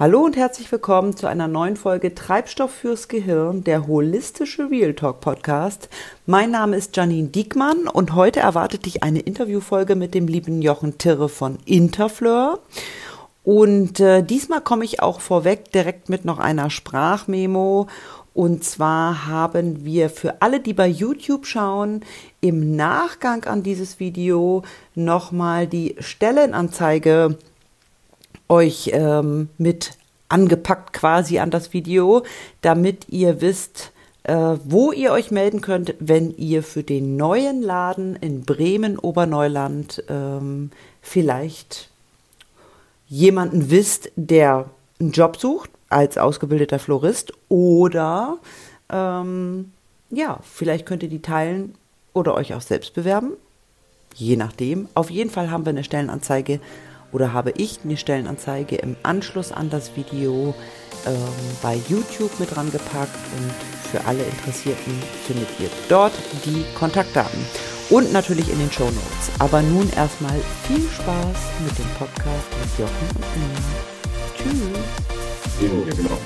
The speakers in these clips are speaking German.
Hallo und herzlich willkommen zu einer neuen Folge Treibstoff fürs Gehirn, der holistische Real Talk Podcast. Mein Name ist Janine Diekmann und heute erwartet dich eine Interviewfolge mit dem lieben Jochen Tirre von Interfleur. Und äh, diesmal komme ich auch vorweg direkt mit noch einer Sprachmemo. Und zwar haben wir für alle, die bei YouTube schauen, im Nachgang an dieses Video nochmal die Stellenanzeige euch ähm, mit angepackt quasi an das Video, damit ihr wisst, äh, wo ihr euch melden könnt, wenn ihr für den neuen Laden in Bremen Oberneuland ähm, vielleicht jemanden wisst, der einen Job sucht als ausgebildeter Florist oder ähm, ja, vielleicht könnt ihr die teilen oder euch auch selbst bewerben. Je nachdem. Auf jeden Fall haben wir eine Stellenanzeige oder habe ich eine Stellenanzeige im Anschluss an das Video ähm, bei YouTube mit dran gepackt und für alle Interessierten findet ihr dort die Kontaktdaten und natürlich in den Show Notes. Aber nun erstmal viel Spaß mit dem Podcast mit Jochen und mir. Tschüss. Ja, genau.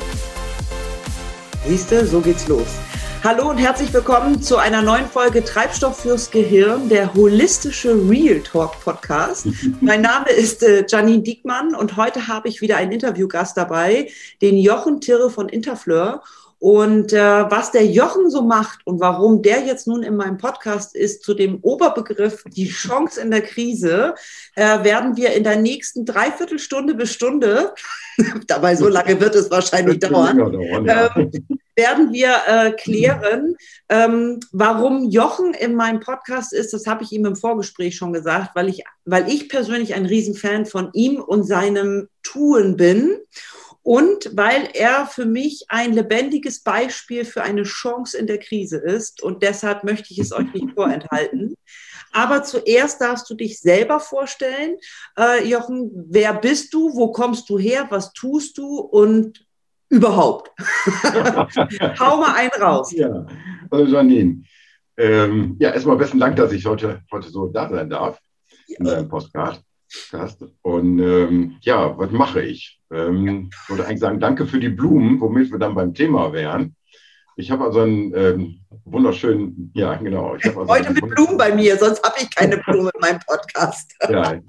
Siehst du, so geht's los. Hallo und herzlich willkommen zu einer neuen Folge Treibstoff fürs Gehirn, der holistische Real Talk Podcast. mein Name ist äh, Janine Diekmann und heute habe ich wieder einen Interviewgast dabei, den Jochen Tirre von Interfleur. Und äh, was der Jochen so macht und warum der jetzt nun in meinem Podcast ist zu dem Oberbegriff die Chance in der Krise, äh, werden wir in der nächsten Dreiviertelstunde bis Stunde, dabei so lange wird es wahrscheinlich dauern, dauern ja. äh, werden wir äh, klären, ähm, warum Jochen in meinem Podcast ist. Das habe ich ihm im Vorgespräch schon gesagt, weil ich, weil ich persönlich ein Riesenfan von ihm und seinem Tun bin und weil er für mich ein lebendiges Beispiel für eine Chance in der Krise ist. Und deshalb möchte ich es euch nicht vorenthalten. Aber zuerst darfst du dich selber vorstellen. Äh, Jochen, wer bist du? Wo kommst du her? Was tust du? Und überhaupt. Hau mal einen raus. Ja, also Janine. Ähm, ja, erstmal besten Dank, dass ich heute, heute so da sein darf in deinem Postcard. Und ähm, ja, was mache ich? Ähm, ich wollte eigentlich sagen, danke für die Blumen, womit wir dann beim Thema wären. Ich habe also einen ähm, wunderschönen, ja genau. Ich also Heute mit Blumen bei mir, sonst habe ich keine Blumen in meinem Podcast. ja,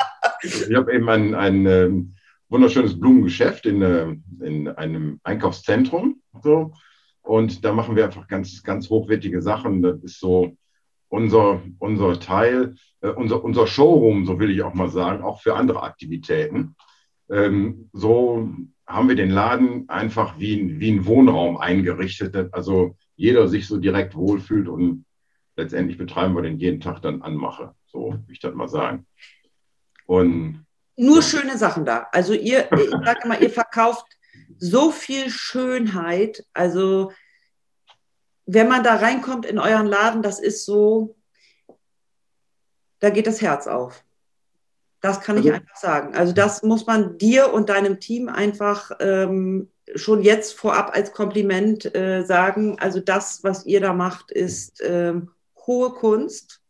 ich habe eben ein, ein ähm, wunderschönes Blumengeschäft in, äh, in einem Einkaufszentrum. So. Und da machen wir einfach ganz, ganz hochwertige Sachen. Das ist so unser, unser Teil, äh, unser, unser Showroom, so will ich auch mal sagen, auch für andere Aktivitäten. Ähm, so haben wir den Laden einfach wie, wie ein Wohnraum eingerichtet, also jeder sich so direkt wohlfühlt und letztendlich betreiben wir den jeden Tag dann anmache, so will ich das mal sagen. Und nur schöne Sachen da. Also ihr, ich sage immer, ihr verkauft so viel Schönheit. Also wenn man da reinkommt in euren Laden, das ist so, da geht das Herz auf. Das kann ich also einfach sagen. Also das muss man dir und deinem Team einfach ähm, schon jetzt vorab als Kompliment äh, sagen. Also das, was ihr da macht, ist ähm, hohe Kunst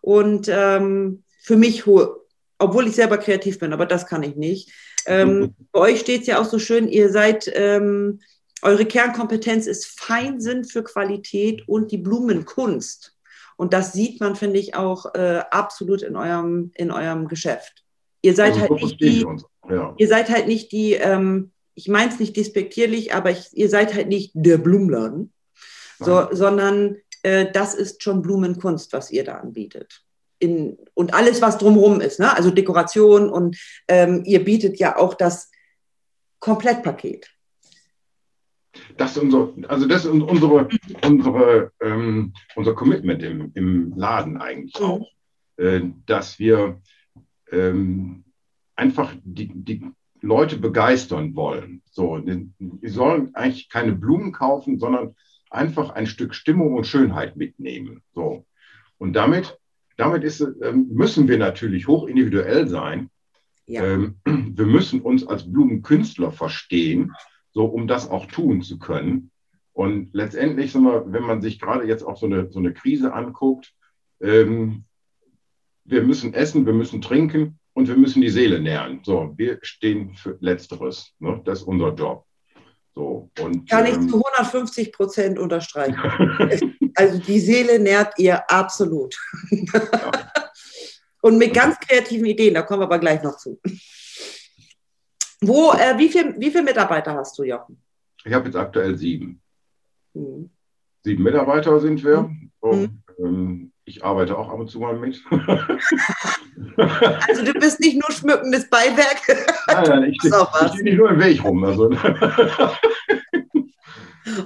und ähm, für mich hohe, obwohl ich selber kreativ bin, aber das kann ich nicht. Ähm, bei euch steht es ja auch so schön, ihr seid, ähm, eure Kernkompetenz ist Feinsinn für Qualität und die Blumenkunst. Und das sieht man, finde ich, auch äh, absolut in eurem, in eurem Geschäft. Ihr seid also, halt nicht die, ja. ihr seid halt nicht die, ähm, ich meine es nicht despektierlich, aber ich, ihr seid halt nicht der Blumenladen, so, sondern äh, das ist schon Blumenkunst, was ihr da anbietet. In, und alles, was drumherum ist, ne? also Dekoration und ähm, ihr bietet ja auch das Komplettpaket. Das ist unser, also das ist unsere, unsere, ähm, unser Commitment im, im Laden eigentlich mhm. auch, äh, dass wir ähm, einfach die, die Leute begeistern wollen. So, die sollen eigentlich keine Blumen kaufen, sondern einfach ein Stück Stimmung und Schönheit mitnehmen. So. Und damit, damit ist, ähm, müssen wir natürlich hoch individuell sein. Ja. Ähm, wir müssen uns als Blumenkünstler verstehen so um das auch tun zu können. Und letztendlich, wir, wenn man sich gerade jetzt auch so eine, so eine Krise anguckt, ähm, wir müssen essen, wir müssen trinken und wir müssen die Seele nähren. So, wir stehen für Letzteres. Ne? Das ist unser Job. So, und, Kann ich ähm, zu 150 Prozent unterstreichen. also die Seele nährt ihr absolut. Ja. und mit ganz kreativen Ideen, da kommen wir aber gleich noch zu. Wo, äh, wie, viel, wie viele Mitarbeiter hast du, Jochen? Ich habe jetzt aktuell sieben. Mhm. Sieben Mitarbeiter sind wir. Mhm. Und, ähm, ich arbeite auch ab und zu mal mit. also du bist nicht nur schmückendes Beiwerk. Nein, nein, ich, ich stehe nicht nur im Weg rum. Also. okay.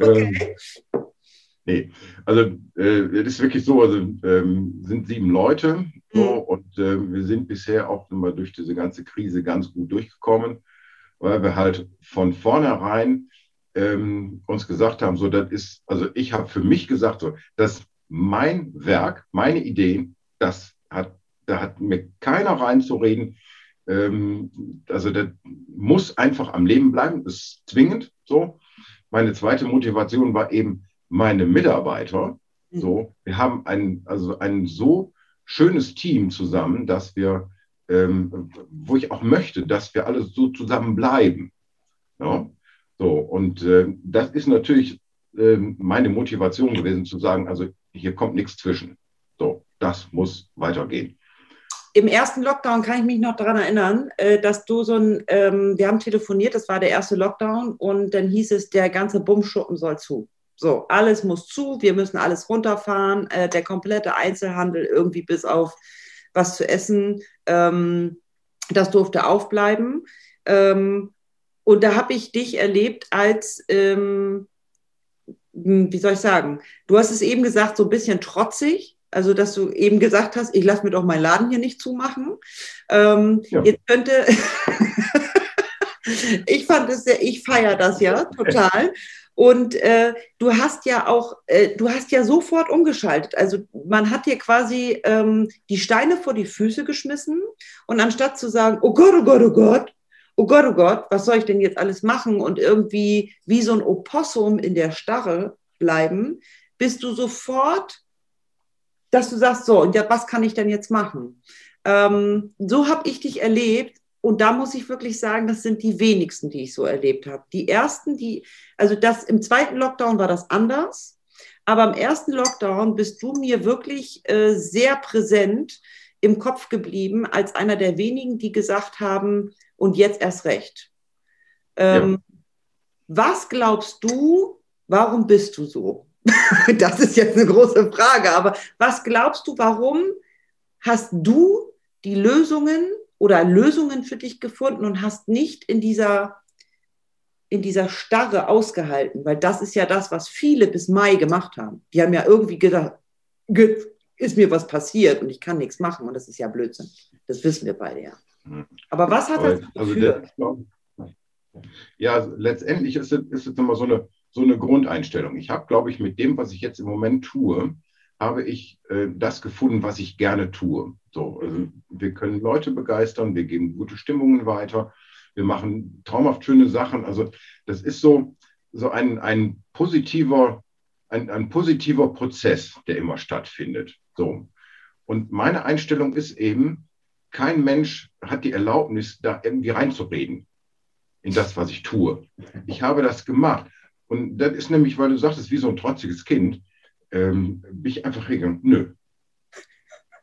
Ähm, nee, also äh, es ist wirklich so, also ähm, sind sieben Leute so, mhm. und äh, wir sind bisher auch immer durch diese ganze Krise ganz gut durchgekommen, weil wir halt von vornherein ähm, uns gesagt haben, so das ist, also ich habe für mich gesagt, so, dass mein Werk, meine Ideen, das hat, da hat mir keiner reinzureden. Ähm, also das muss einfach am Leben bleiben, das ist zwingend so. Meine zweite Motivation war eben meine Mitarbeiter. Mhm. So, wir haben ein, also ein so schönes Team zusammen, dass wir, ähm, wo ich auch möchte, dass wir alle so zusammen bleiben. Ja? So, und äh, das ist natürlich äh, meine Motivation gewesen, zu sagen, also hier kommt nichts zwischen. So, das muss weitergehen. Im ersten Lockdown kann ich mich noch daran erinnern, äh, dass du so ein, ähm, wir haben telefoniert, das war der erste Lockdown und dann hieß es, der ganze Bummschuppen soll zu. So, alles muss zu, wir müssen alles runterfahren, äh, der komplette Einzelhandel irgendwie bis auf was zu essen, ähm, das durfte aufbleiben. Ähm, und da habe ich dich erlebt als, ähm, wie soll ich sagen, du hast es eben gesagt, so ein bisschen trotzig. Also, dass du eben gesagt hast, ich lasse mir doch meinen Laden hier nicht zumachen. Ähm, ja. Jetzt könnte, ich fand es sehr, ich feiere das ja total. Und äh, du hast ja auch, äh, du hast ja sofort umgeschaltet. Also man hat dir quasi ähm, die Steine vor die Füße geschmissen und anstatt zu sagen, oh Gott, oh Gott, oh Gott, oh Gott, oh Gott, was soll ich denn jetzt alles machen und irgendwie wie so ein Opossum in der Starre bleiben, bist du sofort, dass du sagst, so, und ja, was kann ich denn jetzt machen? Ähm, so habe ich dich erlebt. Und da muss ich wirklich sagen, das sind die wenigsten, die ich so erlebt habe. Die ersten, die, also das im zweiten Lockdown war das anders. Aber im ersten Lockdown bist du mir wirklich äh, sehr präsent im Kopf geblieben als einer der wenigen, die gesagt haben, und jetzt erst recht. Ähm, ja. Was glaubst du, warum bist du so? das ist jetzt eine große Frage, aber was glaubst du, warum hast du die Lösungen oder Lösungen für dich gefunden und hast nicht in dieser, in dieser Starre ausgehalten? Weil das ist ja das, was viele bis Mai gemacht haben. Die haben ja irgendwie gedacht, ist mir was passiert und ich kann nichts machen und das ist ja Blödsinn. Das wissen wir beide ja. Aber was hat das also der, Ja, letztendlich ist es, ist es immer so eine, so eine Grundeinstellung. Ich habe, glaube ich, mit dem, was ich jetzt im Moment tue, habe ich äh, das gefunden, was ich gerne tue. So, also wir können Leute begeistern, wir geben gute Stimmungen weiter, wir machen traumhaft schöne Sachen. Also das ist so, so ein, ein positiver, ein, ein positiver Prozess, der immer stattfindet. So. Und meine Einstellung ist eben, kein Mensch hat die Erlaubnis, da irgendwie reinzureden in das, was ich tue. Ich habe das gemacht. Und das ist nämlich, weil du sagst, es ist wie so ein trotziges Kind, ähm, bin ich einfach regeln. Nö.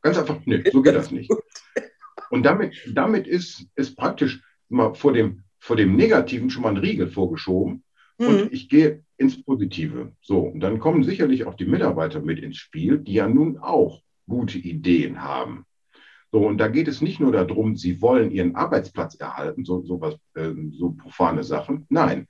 Ganz einfach, nö, so geht das nicht. Und damit, damit ist, ist praktisch mal vor dem, vor dem Negativen schon mal ein Riegel vorgeschoben. Mhm. Und ich gehe ins Positive. So, und dann kommen sicherlich auch die Mitarbeiter mit ins Spiel, die ja nun auch gute Ideen haben. So, und da geht es nicht nur darum, sie wollen ihren Arbeitsplatz erhalten, so, so, was, äh, so profane Sachen. Nein,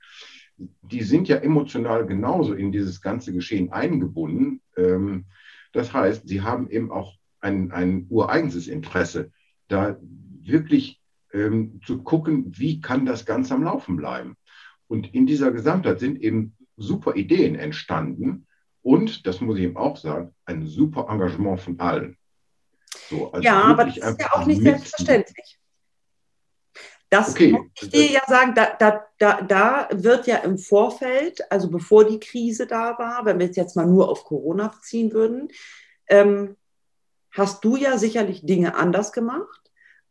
die sind ja emotional genauso in dieses ganze Geschehen eingebunden. Ähm, das heißt, sie haben eben auch ein, ein ureigenes Interesse, da wirklich ähm, zu gucken, wie kann das Ganze am Laufen bleiben. Und in dieser Gesamtheit sind eben super Ideen entstanden und, das muss ich eben auch sagen, ein super Engagement von allen. So, also ja, aber das ist ja auch nicht selbstverständlich. Das okay. muss ich dir ja sagen, da, da, da, da wird ja im Vorfeld, also bevor die Krise da war, wenn wir es jetzt mal nur auf Corona beziehen würden, ähm, hast du ja sicherlich Dinge anders gemacht.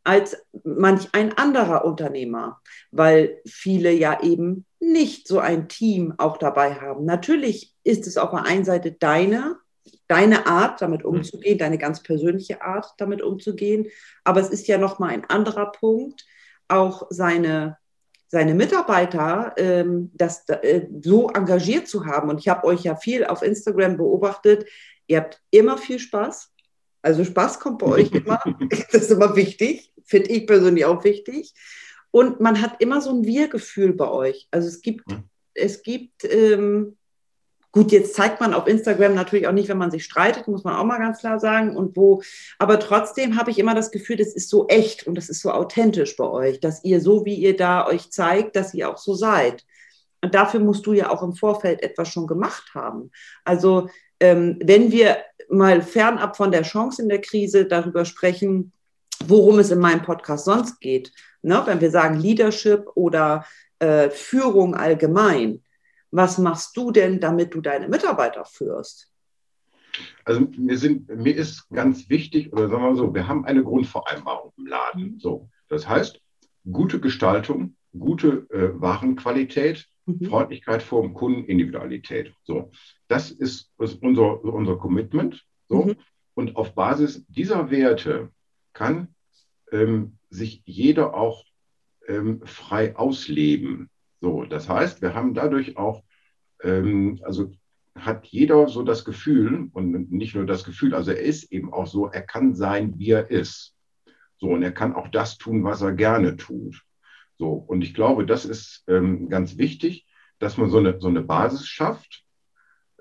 als manch ein anderer Unternehmer, weil viele ja eben nicht so ein Team auch dabei haben. Natürlich ist es auf der einen Seite deine, deine Art, damit mhm. umzugehen, deine ganz persönliche Art, damit umzugehen. Aber es ist ja nochmal ein anderer Punkt, auch seine, seine Mitarbeiter ähm, das, äh, so engagiert zu haben. Und ich habe euch ja viel auf Instagram beobachtet. Ihr habt immer viel Spaß. Also Spaß kommt bei euch immer. Das ist immer wichtig, finde ich persönlich auch wichtig. Und man hat immer so ein Wir-Gefühl bei euch. Also es gibt, mhm. es gibt, ähm, gut, jetzt zeigt man auf Instagram natürlich auch nicht, wenn man sich streitet, muss man auch mal ganz klar sagen. Und wo, aber trotzdem habe ich immer das Gefühl, das ist so echt und das ist so authentisch bei euch, dass ihr so, wie ihr da euch zeigt, dass ihr auch so seid. Und dafür musst du ja auch im Vorfeld etwas schon gemacht haben. Also ähm, wenn wir mal fernab von der Chance in der Krise darüber sprechen, worum es in meinem Podcast sonst geht, ne? wenn wir sagen Leadership oder äh, Führung allgemein, was machst du denn, damit du deine Mitarbeiter führst? Also mir, sind, mir ist ganz wichtig, oder sagen wir mal so, wir haben eine Grundvereinbarung im Laden. Mhm. So, das heißt, gute Gestaltung, gute äh, Warenqualität, mhm. Freundlichkeit vor dem Kunden, Individualität. So, das ist, ist unser, unser Commitment. So. Mhm. Und auf Basis dieser Werte kann ähm, sich jeder auch ähm, frei ausleben. So, das heißt, wir haben dadurch auch, ähm, also hat jeder so das Gefühl und nicht nur das Gefühl, also er ist eben auch so, er kann sein, wie er ist. So, und er kann auch das tun, was er gerne tut. So, und ich glaube, das ist ähm, ganz wichtig, dass man so eine, so eine Basis schafft,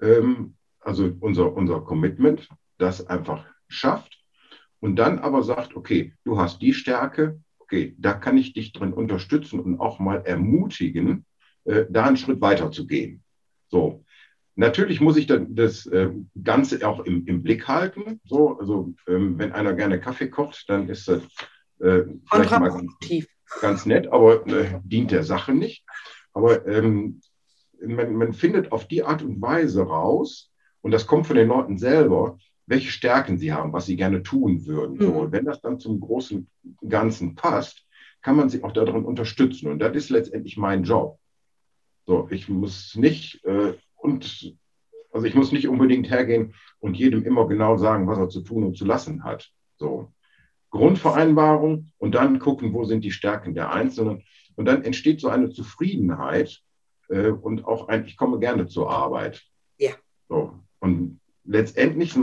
ähm, also unser, unser Commitment, das einfach schafft und dann aber sagt, okay, du hast die Stärke, okay, da kann ich dich drin unterstützen und auch mal ermutigen, äh, da einen Schritt weiter zu gehen. So. Natürlich muss ich dann das äh, Ganze auch im, im, Blick halten. So, also ähm, wenn einer gerne Kaffee kocht, dann ist das äh, vielleicht mal ganz, ganz, nett, aber äh, dient der Sache nicht. Aber ähm, man, man findet auf die Art und Weise raus, und das kommt von den Leuten selber, welche Stärken sie haben, was sie gerne tun würden. Mhm. So, und wenn das dann zum großen Ganzen passt, kann man sie auch darin unterstützen. Und das ist letztendlich mein Job. So, ich muss nicht äh, und also ich muss nicht unbedingt hergehen und jedem immer genau sagen, was er zu tun und zu lassen hat. So. Grundvereinbarung und dann gucken, wo sind die Stärken der Einzelnen. Und dann entsteht so eine Zufriedenheit äh, und auch ein, ich komme gerne zur Arbeit. Ja. So. Und letztendlich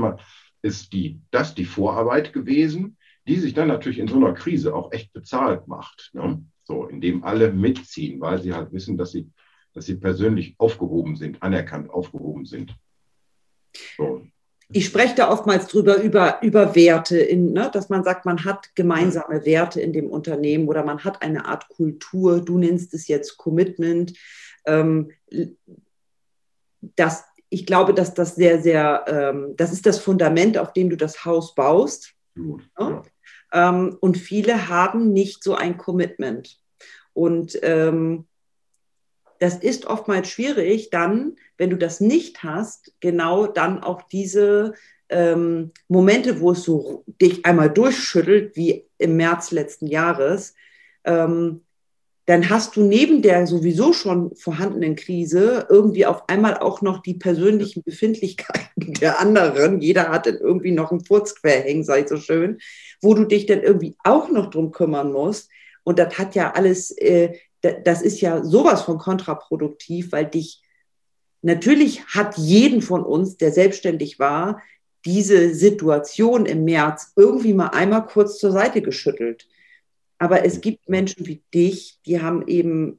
ist die, das die Vorarbeit gewesen, die sich dann natürlich in so einer Krise auch echt bezahlt macht. Ne? So, indem alle mitziehen, weil sie halt wissen, dass sie, dass sie persönlich aufgehoben sind, anerkannt aufgehoben sind. So. Ich spreche da oftmals drüber, über, über Werte, in, ne, dass man sagt, man hat gemeinsame Werte in dem Unternehmen oder man hat eine Art Kultur, du nennst es jetzt Commitment. Ähm, das ich glaube, dass das sehr, sehr, ähm, das ist das Fundament, auf dem du das Haus baust. Gut, ja. ähm, und viele haben nicht so ein Commitment. Und ähm, das ist oftmals schwierig, dann, wenn du das nicht hast, genau dann auch diese ähm, Momente, wo es so dich einmal durchschüttelt, wie im März letzten Jahres, ähm, dann hast du neben der sowieso schon vorhandenen Krise irgendwie auf einmal auch noch die persönlichen Befindlichkeiten der anderen. Jeder hat dann irgendwie noch einen Furz querhängen, sei so schön, wo du dich dann irgendwie auch noch drum kümmern musst. Und das hat ja alles, äh, das ist ja sowas von kontraproduktiv, weil dich, natürlich hat jeden von uns, der selbstständig war, diese Situation im März irgendwie mal einmal kurz zur Seite geschüttelt. Aber es gibt Menschen wie dich, die haben eben,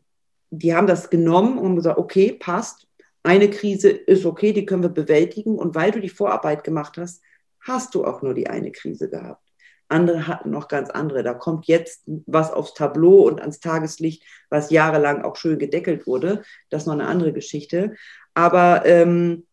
die haben das genommen und gesagt, okay, passt, eine Krise ist okay, die können wir bewältigen. Und weil du die Vorarbeit gemacht hast, hast du auch nur die eine Krise gehabt. Andere hatten noch ganz andere. Da kommt jetzt was aufs Tableau und ans Tageslicht, was jahrelang auch schön gedeckelt wurde. Das ist noch eine andere Geschichte. Aber ähm,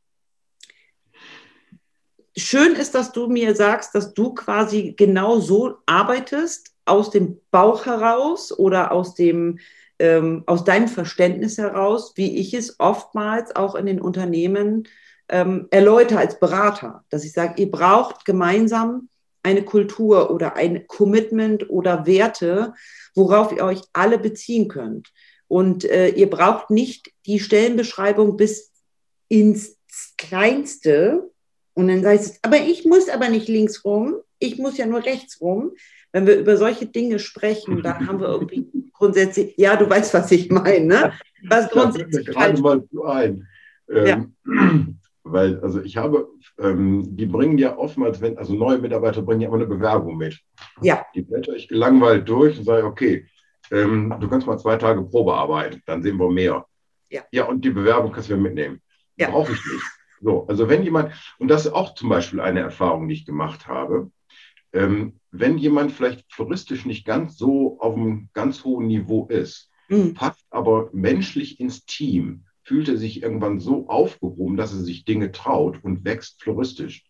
schön ist, dass du mir sagst, dass du quasi genau so arbeitest, aus dem Bauch heraus oder aus dem ähm, aus deinem Verständnis heraus, wie ich es oftmals auch in den Unternehmen ähm, erläutere als Berater, dass ich sage, ihr braucht gemeinsam eine Kultur oder ein Commitment oder Werte, worauf ihr euch alle beziehen könnt. Und äh, ihr braucht nicht die Stellenbeschreibung bis ins Kleinste. Und dann heißt es, aber ich muss aber nicht links rum, ich muss ja nur rechts rum. Wenn wir über solche Dinge sprechen, dann haben wir irgendwie grundsätzlich, ja, du weißt, was ich meine, ne? Was grundsätzlich. Ich gerade mal ein. Ähm, ja. Weil, also ich habe, ähm, die bringen ja oftmals, wenn, also neue Mitarbeiter bringen ja immer eine Bewerbung mit. Ja. Die blätter ich gelangweilt durch und sage, okay, ähm, du kannst mal zwei Tage Probe arbeiten, dann sehen wir mehr. Ja. Ja, und die Bewerbung kannst du ja mitnehmen. Ja. Brauche ich nicht. So, also wenn jemand, und das ist auch zum Beispiel eine Erfahrung, die ich gemacht habe, ähm, wenn jemand vielleicht floristisch nicht ganz so auf einem ganz hohen Niveau ist, mhm. passt aber menschlich ins Team, fühlt er sich irgendwann so aufgehoben, dass er sich Dinge traut und wächst floristisch.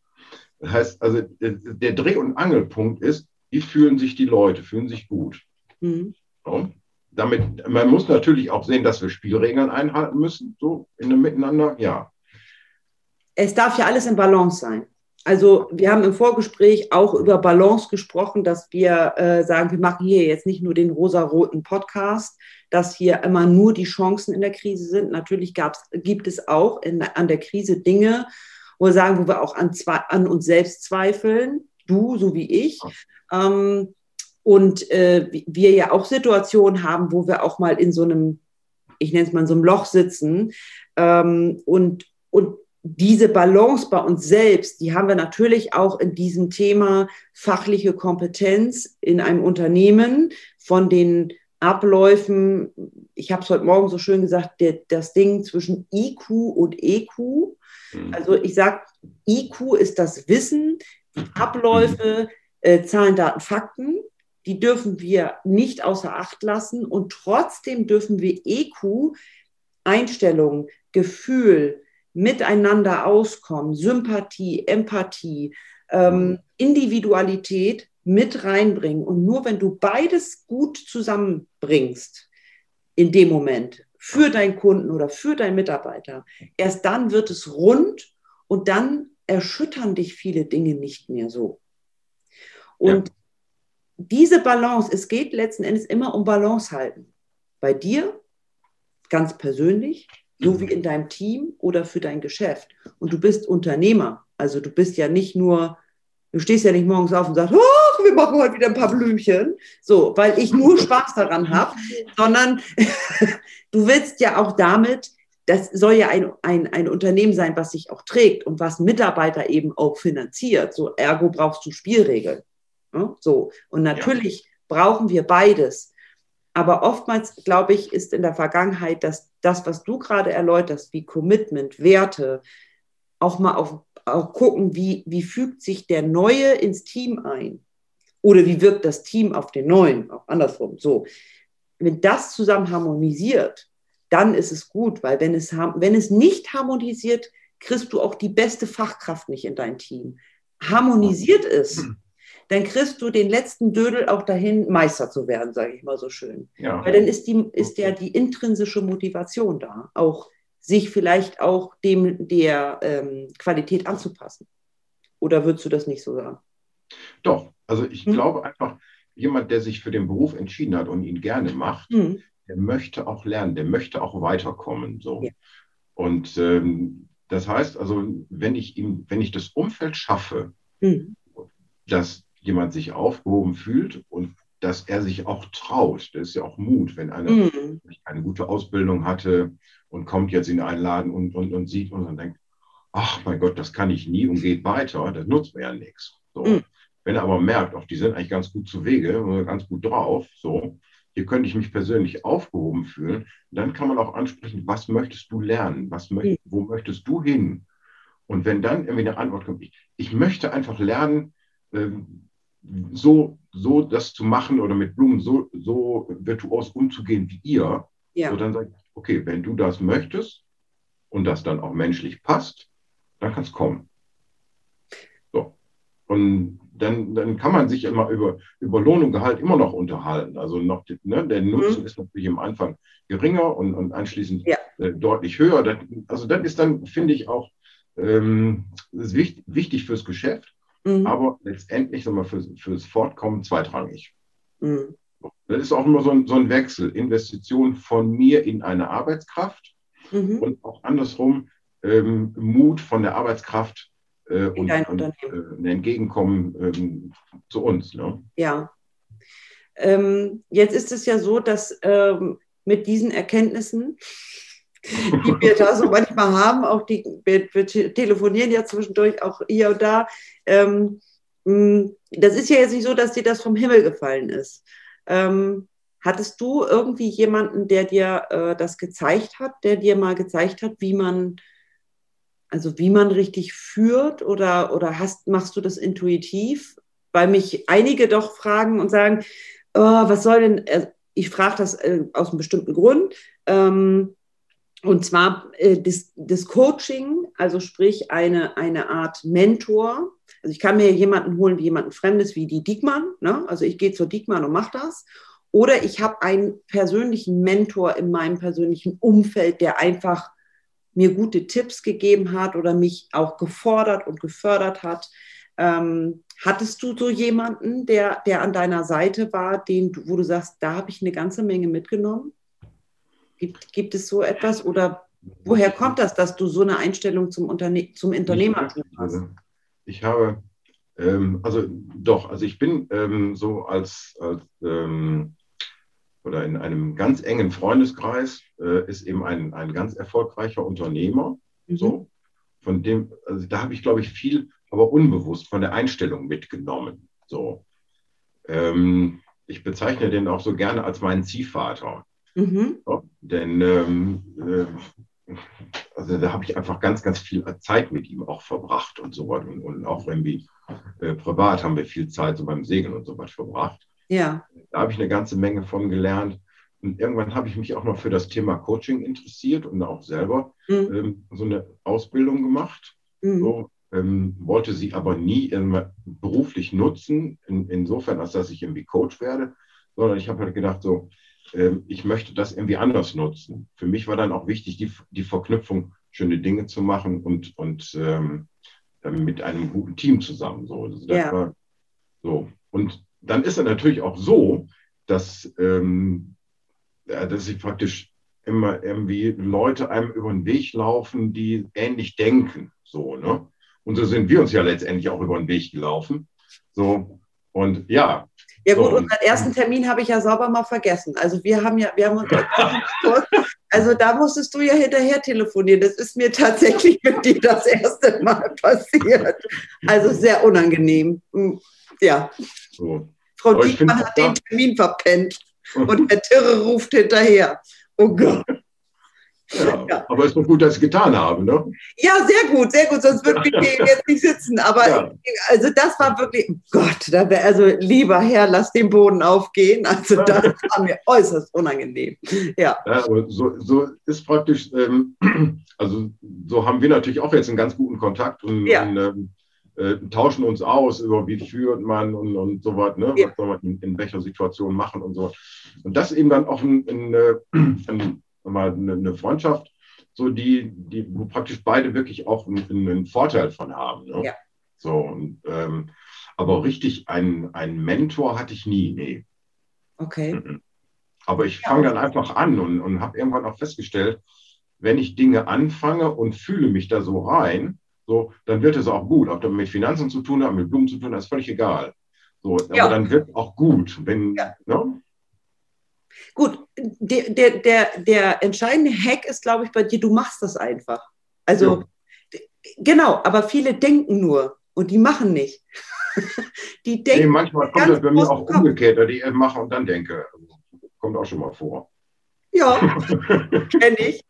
Das heißt, also der Dreh- und Angelpunkt ist, wie fühlen sich die Leute, fühlen sich gut. Mhm. So. Damit, man muss natürlich auch sehen, dass wir Spielregeln einhalten müssen, so in einem Miteinander, ja. Es darf ja alles in Balance sein. Also wir haben im Vorgespräch auch über Balance gesprochen, dass wir äh, sagen, wir machen hier jetzt nicht nur den rosa-roten Podcast, dass hier immer nur die Chancen in der Krise sind. Natürlich gibt es auch in, an der Krise Dinge, wo wir sagen, wo wir auch an, an uns selbst zweifeln, du so wie ich. Ähm, und äh, wir ja auch Situationen haben, wo wir auch mal in so einem, ich nenne es mal so einem Loch sitzen ähm, und, und diese Balance bei uns selbst, die haben wir natürlich auch in diesem Thema fachliche Kompetenz in einem Unternehmen von den Abläufen. Ich habe es heute Morgen so schön gesagt, der, das Ding zwischen IQ und EQ. Mhm. Also ich sage, IQ ist das Wissen, Abläufe, äh, Zahlen, Daten, Fakten. Die dürfen wir nicht außer Acht lassen und trotzdem dürfen wir EQ, Einstellung, Gefühl, miteinander auskommen, Sympathie, Empathie, ähm, mhm. Individualität mit reinbringen. Und nur wenn du beides gut zusammenbringst, in dem Moment, für deinen Kunden oder für deinen Mitarbeiter, erst dann wird es rund und dann erschüttern dich viele Dinge nicht mehr so. Und ja. diese Balance, es geht letzten Endes immer um Balance halten. Bei dir, ganz persönlich, so wie in deinem Team oder für dein Geschäft. Und du bist Unternehmer. Also du bist ja nicht nur, du stehst ja nicht morgens auf und sagst, oh, wir machen heute wieder ein paar Blümchen, so, weil ich nur Spaß daran habe, sondern du willst ja auch damit, das soll ja ein, ein, ein Unternehmen sein, was sich auch trägt und was Mitarbeiter eben auch finanziert. So, ergo brauchst du Spielregeln. Ja, so, und natürlich ja. brauchen wir beides. Aber oftmals, glaube ich, ist in der Vergangenheit das, das, was du gerade erläuterst, wie Commitment, Werte, auch mal auf, auch gucken, wie, wie fügt sich der Neue ins Team ein? Oder wie wirkt das Team auf den Neuen? Auch andersrum. So. Wenn das zusammen harmonisiert, dann ist es gut, weil wenn es, wenn es nicht harmonisiert, kriegst du auch die beste Fachkraft nicht in dein Team. Harmonisiert es, dann kriegst du den letzten Dödel auch dahin, Meister zu werden, sage ich mal so schön. Ja. Weil dann ist, die, ist ja die intrinsische Motivation da, auch sich vielleicht auch dem der ähm, Qualität anzupassen. Oder würdest du das nicht so sagen? Doch, also ich hm? glaube einfach, jemand, der sich für den Beruf entschieden hat und ihn gerne macht, hm. der möchte auch lernen, der möchte auch weiterkommen. So. Ja. Und ähm, das heißt also, wenn ich ihm, wenn ich das Umfeld schaffe, hm. dass jemand sich aufgehoben fühlt und dass er sich auch traut. Das ist ja auch Mut, wenn einer mhm. eine gute Ausbildung hatte und kommt jetzt in einen Laden und, und, und sieht und dann denkt, ach mein Gott, das kann ich nie und geht weiter, das nutzt mir ja nichts. So. Mhm. Wenn er aber merkt, auch die sind eigentlich ganz gut zu Wege, ganz gut drauf, so, hier könnte ich mich persönlich aufgehoben fühlen, dann kann man auch ansprechen, was möchtest du lernen? Was möcht, mhm. Wo möchtest du hin? Und wenn dann irgendwie eine Antwort kommt, ich, ich möchte einfach lernen, ähm, so, so das zu machen oder mit Blumen so, so virtuos umzugehen wie ihr, ja. so dann sagt, okay, wenn du das möchtest und das dann auch menschlich passt, dann kann es kommen. So. Und dann, dann kann man sich immer über, über Lohn und Gehalt immer noch unterhalten. Also noch, ne, der Nutzen mhm. ist natürlich am Anfang geringer und, und anschließend ja. äh, deutlich höher. Das, also das ist dann, finde ich, auch ähm, ist wichtig, wichtig fürs Geschäft. Mhm. aber letztendlich sagen wir, für, fürs Fortkommen zweitrangig. Mhm. Das ist auch immer so ein, so ein Wechsel. Investition von mir in eine Arbeitskraft mhm. und auch andersrum ähm, Mut von der Arbeitskraft äh, und, und äh, ein Entgegenkommen ähm, zu uns. Ne? Ja. Ähm, jetzt ist es ja so, dass ähm, mit diesen Erkenntnissen, die wir da so manchmal haben, auch die, wir, wir telefonieren ja zwischendurch auch hier und da, ähm, das ist ja jetzt nicht so, dass dir das vom Himmel gefallen ist. Ähm, hattest du irgendwie jemanden, der dir äh, das gezeigt hat, der dir mal gezeigt hat, wie man, also wie man richtig führt oder, oder hast, machst du das intuitiv? Weil mich einige doch fragen und sagen, oh, was soll denn, äh, ich frage das äh, aus einem bestimmten Grund. Ähm, und zwar äh, das, das, Coaching, also sprich eine, eine Art Mentor. Also ich kann mir jemanden holen, wie jemanden Fremdes, wie die Diekmann. Ne? Also ich gehe zur Diekmann und mache das. Oder ich habe einen persönlichen Mentor in meinem persönlichen Umfeld, der einfach mir gute Tipps gegeben hat oder mich auch gefordert und gefördert hat. Ähm, hattest du so jemanden, der, der an deiner Seite war, den, wo du sagst, da habe ich eine ganze Menge mitgenommen? Gibt, gibt es so etwas oder woher kommt das, dass du so eine Einstellung zum, Unterne zum Unternehmertum hast? Ich habe, ähm, also doch, also ich bin ähm, so als, als ähm, oder in einem ganz engen Freundeskreis äh, ist eben ein, ein ganz erfolgreicher Unternehmer. Mhm. So, von dem, also da habe ich, glaube ich, viel, aber unbewusst von der Einstellung mitgenommen. So. Ähm, ich bezeichne den auch so gerne als meinen Ziehvater. Mhm. Ja, denn ähm, äh, also da habe ich einfach ganz, ganz viel Zeit mit ihm auch verbracht und so weiter. Und, und auch irgendwie äh, privat haben wir viel Zeit so beim Segeln und so was verbracht. Ja. Da habe ich eine ganze Menge von gelernt. Und irgendwann habe ich mich auch noch für das Thema Coaching interessiert und auch selber mhm. ähm, so eine Ausbildung gemacht. Mhm. So, ähm, wollte sie aber nie beruflich nutzen, in, insofern, als dass ich irgendwie Coach werde, sondern ich habe halt gedacht, so, ich möchte das irgendwie anders nutzen. Für mich war dann auch wichtig, die, die Verknüpfung, schöne Dinge zu machen und, und ähm, mit einem guten Team zusammen. So. Also das ja. war so. Und dann ist es natürlich auch so, dass, ähm, dass ich praktisch immer irgendwie Leute einem über den Weg laufen, die ähnlich denken. So, ne? Und so sind wir uns ja letztendlich auch über den Weg gelaufen. So, und ja. Ja gut, so, unseren ersten Termin habe ich ja sauber mal vergessen. Also wir haben ja, wir haben uns also da musstest du ja hinterher telefonieren. Das ist mir tatsächlich mit dir das erste Mal passiert. Also sehr unangenehm. Hm, ja. So. Frau Diekmann hat den Termin verpennt und Herr Tirre ruft hinterher. Oh Gott. Ja, ja. Aber es ist doch gut, dass ich es getan habe, ne? Ja, sehr gut, sehr gut, sonst würde ich jetzt nicht sitzen. Aber ja. also das war wirklich, oh Gott, da wär, also lieber Herr, lass den Boden aufgehen. Also das war mir äußerst unangenehm. Ja. ja aber so, so ist praktisch, ähm, also so haben wir natürlich auch jetzt einen ganz guten Kontakt und, ja. und ähm, äh, tauschen uns aus über wie führt man und, und so was, ne? was soll man in, in, welcher Situation machen und so. Und das eben dann auch ein, ein, ein mal eine, Freundschaft, so die, die, wo praktisch beide wirklich auch einen, einen Vorteil von haben. Ne? Ja. So, und, ähm, aber richtig einen, einen Mentor hatte ich nie, nee. Okay. Aber ich fange dann einfach an und, und habe irgendwann auch festgestellt, wenn ich Dinge anfange und fühle mich da so rein, so, dann wird es auch gut. Ob das mit Finanzen zu tun hat, mit Blumen zu tun hat, ist völlig egal. So, ja. aber dann wird es auch gut. Wenn, ja. ne? Gut, der, der, der, der entscheidende Hack ist, glaube ich, bei dir, du machst das einfach. Also, ja. genau, aber viele denken nur und die machen nicht. die denken. Nee, manchmal kommt das bei mir auch umgekehrt, dass ich mache und dann denke. Kommt auch schon mal vor. Ja, kenne ich.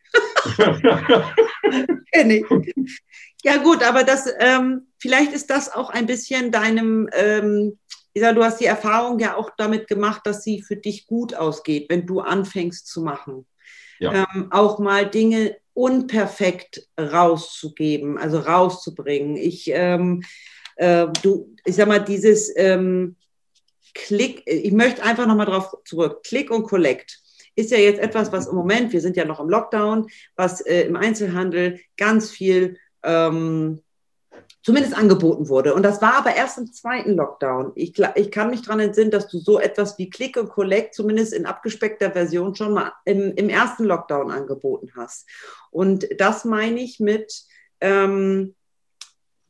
kenne ich. Ja, gut, aber das, ähm, vielleicht ist das auch ein bisschen deinem ähm, Isa, du hast die Erfahrung ja auch damit gemacht, dass sie für dich gut ausgeht, wenn du anfängst zu machen. Ja. Ähm, auch mal Dinge unperfekt rauszugeben, also rauszubringen. Ich, ähm, äh, du, ich sag mal, dieses ähm, Klick, ich möchte einfach nochmal drauf zurück. Klick und Collect ist ja jetzt etwas, was im Moment, wir sind ja noch im Lockdown, was äh, im Einzelhandel ganz viel ähm, zumindest angeboten wurde. Und das war aber erst im zweiten Lockdown. Ich, ich kann mich daran entsinnen, dass du so etwas wie Click und Collect zumindest in abgespeckter Version schon mal im, im ersten Lockdown angeboten hast. Und das meine ich mit ähm,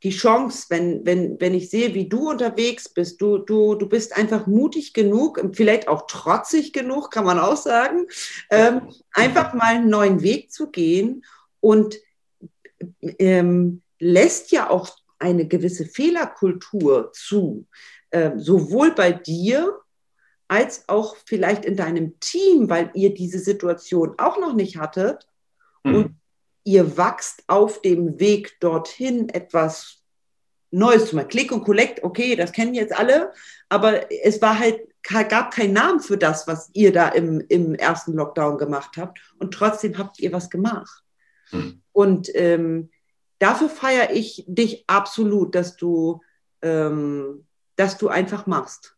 die Chance, wenn, wenn, wenn ich sehe, wie du unterwegs bist, du, du, du bist einfach mutig genug, vielleicht auch trotzig genug, kann man auch sagen, ähm, einfach mal einen neuen Weg zu gehen und ähm, lässt ja auch eine gewisse Fehlerkultur zu, äh, sowohl bei dir als auch vielleicht in deinem Team, weil ihr diese Situation auch noch nicht hattet mhm. und ihr wachst auf dem Weg dorthin etwas Neues zu machen. Click und Collect, okay, das kennen jetzt alle, aber es war halt, gab keinen Namen für das, was ihr da im, im ersten Lockdown gemacht habt und trotzdem habt ihr was gemacht. Mhm. Und ähm, dafür feiere ich dich absolut, dass du, ähm, dass du einfach machst.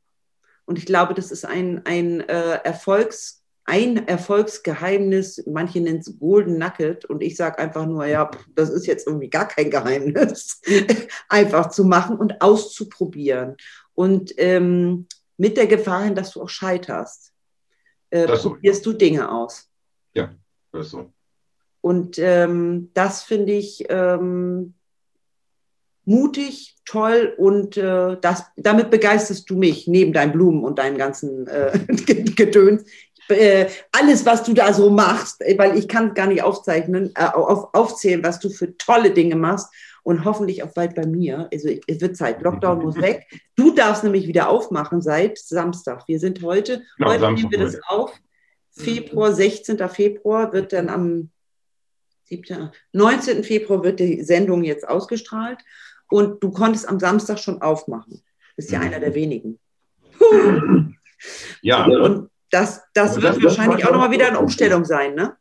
Und ich glaube, das ist ein, ein, äh, Erfolgs, ein Erfolgsgeheimnis. Manche nennen es Golden Nugget und ich sage einfach nur, ja, das ist jetzt irgendwie gar kein Geheimnis. einfach zu machen und auszuprobieren. Und ähm, mit der Gefahr hin, dass du auch scheiterst, äh, probierst so. du Dinge aus. Ja, das ist so. Und ähm, das finde ich ähm, mutig, toll und äh, das, damit begeisterst du mich, neben deinen Blumen und deinen ganzen äh, Gedöns. Äh, alles, was du da so machst, weil ich kann gar nicht aufzeichnen, äh, auf, aufzählen, was du für tolle Dinge machst und hoffentlich auch bald bei mir. Also es wird Zeit, Lockdown muss weg. Du darfst nämlich wieder aufmachen seit Samstag. Wir sind heute, ja, heute nehmen wir das auf. Februar, 16. Februar wird dann am 7. 19. Februar wird die Sendung jetzt ausgestrahlt und du konntest am Samstag schon aufmachen. Bist ja mhm. einer der wenigen. Ja. Und das, das wird das, wahrscheinlich das auch nochmal wieder eine Umstellung sein, ne?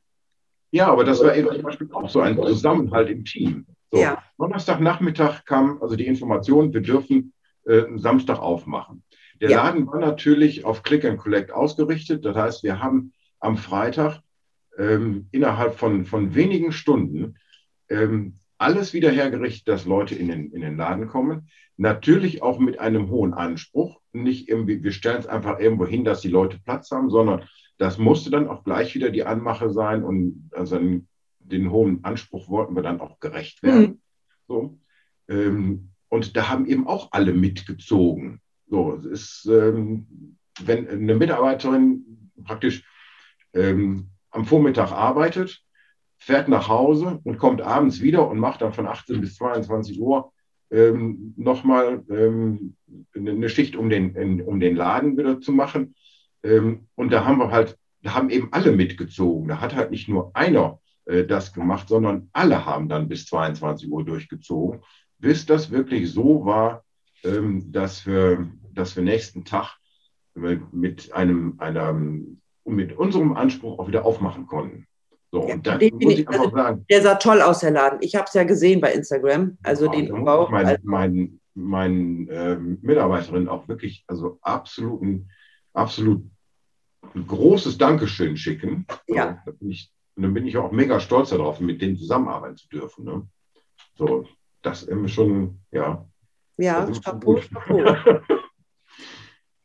Ja, aber das war eben zum Beispiel auch so ein Zusammenhalt im Team. So, ja. Donnerstagnachmittag kam also die Information, wir dürfen äh, Samstag aufmachen. Der ja. Laden war natürlich auf Click and Collect ausgerichtet. Das heißt, wir haben am Freitag ähm, innerhalb von, von wenigen Stunden ähm, alles wieder hergerichtet, dass Leute in den, in den Laden kommen. Natürlich auch mit einem hohen Anspruch. Nicht irgendwie, wir stellen es einfach irgendwo hin, dass die Leute Platz haben, sondern das musste dann auch gleich wieder die Anmache sein und also den hohen Anspruch wollten wir dann auch gerecht werden. Mhm. So. Ähm, und da haben eben auch alle mitgezogen. So, es ist, ähm, wenn eine Mitarbeiterin praktisch ähm, am Vormittag arbeitet, fährt nach Hause und kommt abends wieder und macht dann von 18 bis 22 Uhr ähm, nochmal ähm, eine Schicht, um den, in, um den Laden wieder zu machen. Ähm, und da haben wir halt, da haben eben alle mitgezogen. Da hat halt nicht nur einer äh, das gemacht, sondern alle haben dann bis 22 Uhr durchgezogen, bis das wirklich so war, ähm, dass, wir, dass wir nächsten Tag äh, mit einem, einem und mit unserem Anspruch auch wieder aufmachen konnten. So, ja, und dann muss ich einfach also, sagen. Der sah toll aus, der Laden. Ich habe es ja gesehen bei Instagram. Also ja, den Umbau. Mein, also, mein, mein äh, Mitarbeiterin auch wirklich, also absolut ein, absolut ein großes Dankeschön schicken. Ja. So, da bin ich, und dann bin ich auch mega stolz darauf, mit denen zusammenarbeiten zu dürfen. Ne? So, das ist schon, ja. Ja, Chapeau, Chapeau.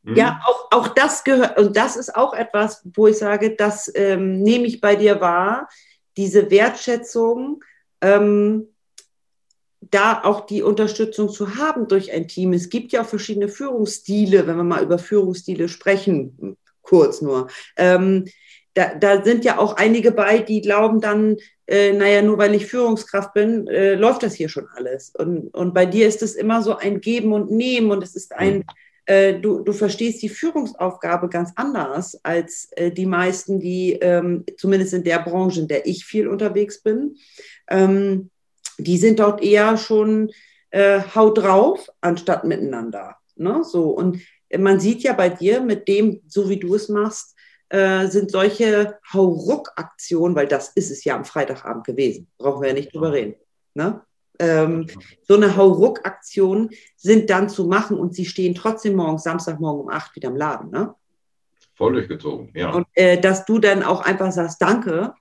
Mhm. Ja, auch, auch das gehört, und das ist auch etwas, wo ich sage, das ähm, nehme ich bei dir wahr, diese Wertschätzung, ähm, da auch die Unterstützung zu haben durch ein Team. Es gibt ja auch verschiedene Führungsstile, wenn wir mal über Führungsstile sprechen, kurz nur. Ähm, da, da, sind ja auch einige bei, die glauben dann, äh, naja, nur weil ich Führungskraft bin, äh, läuft das hier schon alles. Und, und bei dir ist es immer so ein Geben und Nehmen und es ist ein, mhm. Du, du verstehst die Führungsaufgabe ganz anders als äh, die meisten, die ähm, zumindest in der Branche, in der ich viel unterwegs bin, ähm, die sind dort eher schon äh, haut drauf, anstatt miteinander. Ne? So, und man sieht ja bei dir, mit dem, so wie du es machst, äh, sind solche Hauruck-Aktionen, weil das ist es ja am Freitagabend gewesen, brauchen wir ja nicht drüber reden. Ne? Ähm, so eine Hauruck-Aktion sind dann zu machen und sie stehen trotzdem morgens, Samstagmorgen um acht wieder im Laden. Ne? Voll durchgezogen, ja. Und äh, dass du dann auch einfach sagst, danke,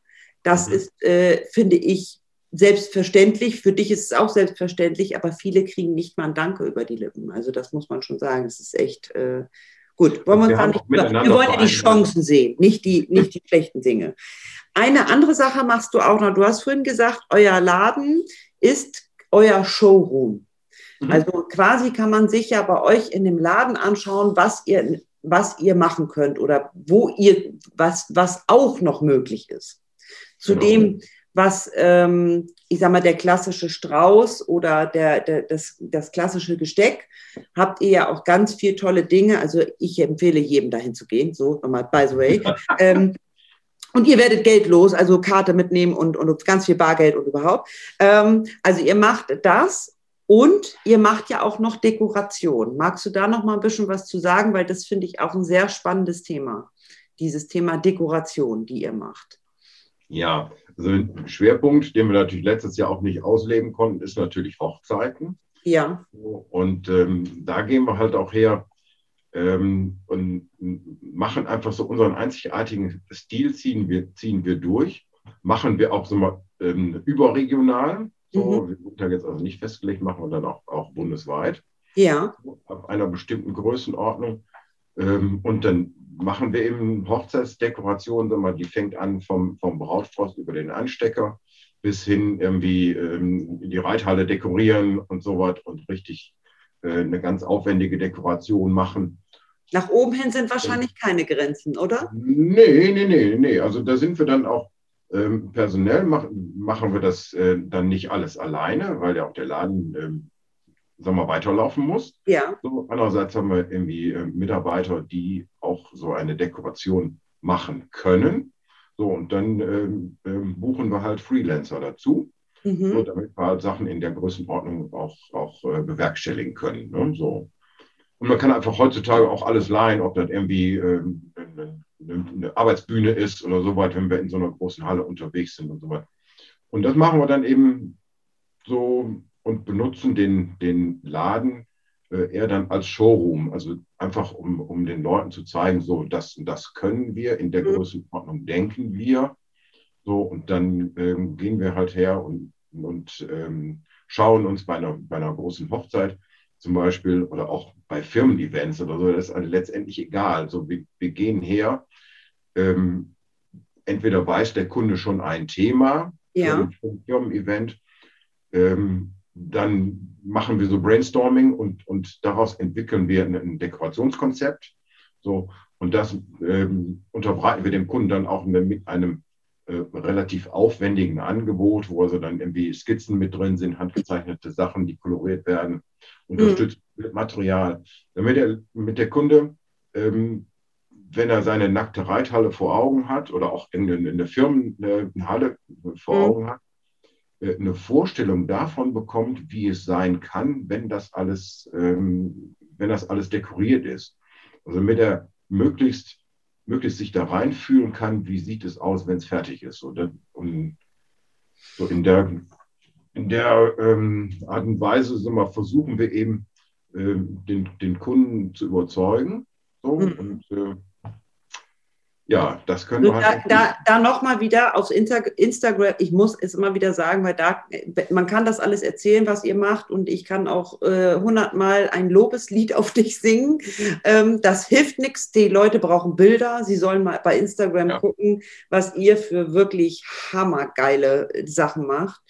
das mhm. ist, äh, finde ich, selbstverständlich, für dich ist es auch selbstverständlich, aber viele kriegen nicht mal ein Danke über die Lippen. Also das muss man schon sagen. Das ist echt äh, gut. Wollen wir, uns nicht wir wollen ja die Chancen sehen, nicht die, nicht die schlechten Dinge. Eine andere Sache machst du auch noch. Du hast vorhin gesagt, euer Laden ist euer Showroom. Mhm. Also quasi kann man sich ja bei euch in dem Laden anschauen, was ihr, was ihr machen könnt oder wo ihr, was, was auch noch möglich ist. Zudem, genau. was, ähm, ich sag mal, der klassische Strauß oder der, der, das, das klassische Gesteck, habt ihr ja auch ganz viel tolle Dinge. Also ich empfehle jedem dahin zu gehen, so nochmal, by the way. ähm, und ihr werdet Geld los, also Karte mitnehmen und, und ganz viel Bargeld und überhaupt. Ähm, also ihr macht das und ihr macht ja auch noch Dekoration. Magst du da noch mal ein bisschen was zu sagen? Weil das finde ich auch ein sehr spannendes Thema. Dieses Thema Dekoration, die ihr macht. Ja, also ein Schwerpunkt, den wir natürlich letztes Jahr auch nicht ausleben konnten, ist natürlich Hochzeiten. Ja. Und ähm, da gehen wir halt auch her ähm, und machen einfach so unseren einzigartigen Stil, ziehen wir, ziehen wir durch. Machen wir auch so mal ähm, überregional. So, mhm. wir sind da jetzt also nicht festgelegt, machen wir dann auch, auch bundesweit. Ja. Ab einer bestimmten Größenordnung. Ähm, und dann machen wir eben Hochzeitsdekorationen, die fängt an vom, vom Brautfrost über den Anstecker bis hin irgendwie ähm, die Reithalle dekorieren und so was und richtig eine ganz aufwendige Dekoration machen. Nach oben hin sind wahrscheinlich keine Grenzen, oder? Nee, nee, nee, nee. Also da sind wir dann auch ähm, personell mach, machen wir das äh, dann nicht alles alleine, weil ja auch der Laden, ähm, sagen wir, weiterlaufen muss. Ja. So, andererseits haben wir irgendwie äh, Mitarbeiter, die auch so eine Dekoration machen können. So, und dann ähm, ähm buchen wir halt Freelancer dazu, mhm. so, damit wir halt Sachen in der Größenordnung auch, auch äh, bewerkstelligen können. Ne? So. Und man kann einfach heutzutage auch alles leihen, ob das irgendwie ähm, eine Arbeitsbühne ist oder so weit, wenn wir in so einer großen Halle unterwegs sind und so weiter. Und das machen wir dann eben so und benutzen den, den Laden äh, eher dann als Showroom, also einfach um, um den Leuten zu zeigen, so das, das können wir, in der mhm. Größenordnung denken wir. So, und dann ähm, gehen wir halt her und, und ähm, schauen uns bei einer, bei einer großen Hochzeit zum Beispiel oder auch bei Firmen-Events oder so, das ist also letztendlich egal. So, wir, wir gehen her ähm, entweder weiß der Kunde schon ein Thema ja. für ein Firmen-Event, ähm, dann machen wir so Brainstorming und, und daraus entwickeln wir ein, ein Dekorationskonzept. So, und das ähm, unterbreiten wir dem Kunden dann auch mit einem äh, relativ aufwendigen Angebot, wo also dann irgendwie Skizzen mit drin sind, handgezeichnete Sachen, die koloriert werden, unterstützt mhm. mit Material, damit der, mit der Kunde ähm, wenn er seine nackte Reithalle vor Augen hat oder auch in, in der Firmenhalle vor mhm. Augen hat, äh, eine Vorstellung davon bekommt, wie es sein kann, wenn das alles, ähm, wenn das alles dekoriert ist. Also mit der möglichst, möglichst sich da reinfühlen kann, wie sieht es aus, wenn es fertig ist. Und, und so in der, in der ähm, Art und Weise so mal, versuchen wir eben, äh, den, den Kunden zu überzeugen. So, mhm. und äh, ja, das können wir halt. Da, da, da nochmal wieder auf Instagram, ich muss es immer wieder sagen, weil da, man kann das alles erzählen, was ihr macht und ich kann auch äh, hundertmal äh, ein Lobeslied auf dich singen. Ähm, das hilft nichts, die Leute brauchen Bilder, sie sollen mal bei Instagram ja. gucken, was ihr für wirklich hammergeile Sachen macht.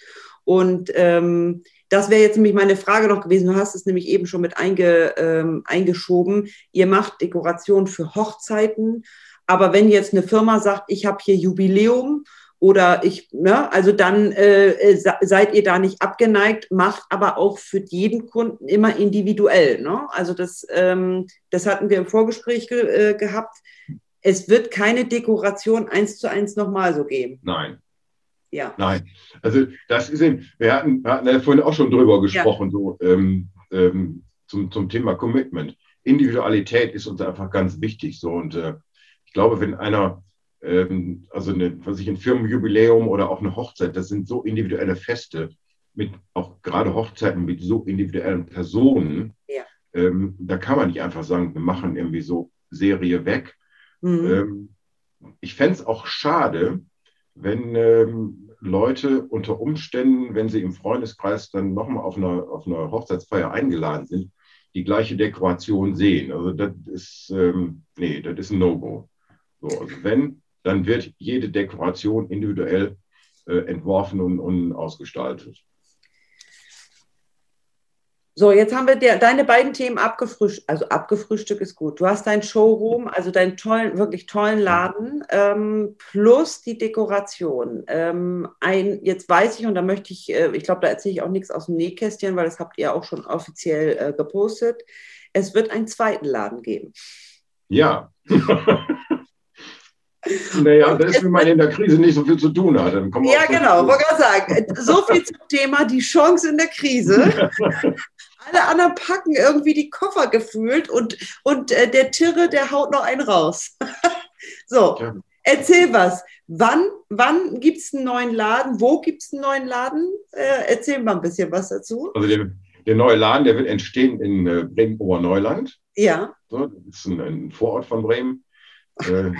Und ähm, das wäre jetzt nämlich meine Frage noch gewesen. Du hast es nämlich eben schon mit einge, ähm, eingeschoben. Ihr macht Dekoration für Hochzeiten aber wenn jetzt eine Firma sagt, ich habe hier Jubiläum oder ich, ne, also dann äh, äh seid ihr da nicht abgeneigt, macht aber auch für jeden Kunden immer individuell. Ne? Also das, ähm, das hatten wir im Vorgespräch ge äh, gehabt. Es wird keine Dekoration eins zu eins nochmal so geben. Nein. Ja. Nein. Also das ist eben, wir hatten, wir hatten ja vorhin auch schon drüber gesprochen, ja. so ähm, ähm, zum, zum Thema Commitment. Individualität ist uns einfach ganz wichtig. So und äh, ich glaube, wenn einer, ähm, also eine, was ich ein Firmenjubiläum oder auch eine Hochzeit, das sind so individuelle Feste mit auch gerade Hochzeiten mit so individuellen Personen. Ja. Ähm, da kann man nicht einfach sagen, wir machen irgendwie so Serie weg. Mhm. Ähm, ich fände es auch schade, wenn, ähm, Leute unter Umständen, wenn sie im Freundeskreis dann nochmal auf einer, auf einer Hochzeitsfeier eingeladen sind, die gleiche Dekoration sehen. Also das ist, ähm, nee, das ist ein No-Go. So, also wenn, dann wird jede Dekoration individuell äh, entworfen und, und ausgestaltet. So, jetzt haben wir der, deine beiden Themen abgefrühstückt. Also abgefrühstückt ist gut. Du hast dein Showroom, also deinen tollen, wirklich tollen Laden, ähm, plus die Dekoration. Ähm, ein, jetzt weiß ich, und da möchte ich, äh, ich glaube, da erzähle ich auch nichts aus dem Nähkästchen, weil das habt ihr auch schon offiziell äh, gepostet. Es wird einen zweiten Laden geben. Ja. Naja, das ist, wenn man in der Krise nicht so viel zu tun hat. Dann ja, genau, wollte gerade sagen. So viel zum Thema die Chance in der Krise. Alle anderen packen irgendwie die Koffer gefühlt und, und äh, der Tirre, der haut noch einen raus. so, ja. erzähl was. Wann, wann gibt es einen neuen Laden? Wo gibt es einen neuen Laden? Äh, erzähl mal ein bisschen was dazu. Also der, der neue Laden, der wird entstehen in äh, Bremen-Oberneuland. Ja. So, das ist ein, ein Vorort von Bremen. Äh,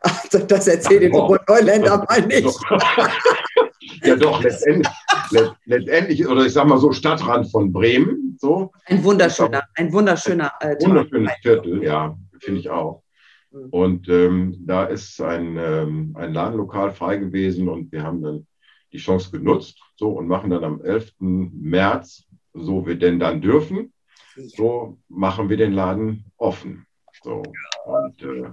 also das erzählt den Neuländer mal nicht. ja doch, letztendlich, letztendlich, oder ich sag mal so, Stadtrand von Bremen. So. Ein wunderschöner, ein wunderschöner äh, Wunderschönes Viertel, ja, finde ich auch. Mhm. Und ähm, da ist ein, ähm, ein Ladenlokal frei gewesen und wir haben dann die Chance genutzt so und machen dann am 11. März, so wir denn dann dürfen, so machen wir den Laden offen. So. Und äh,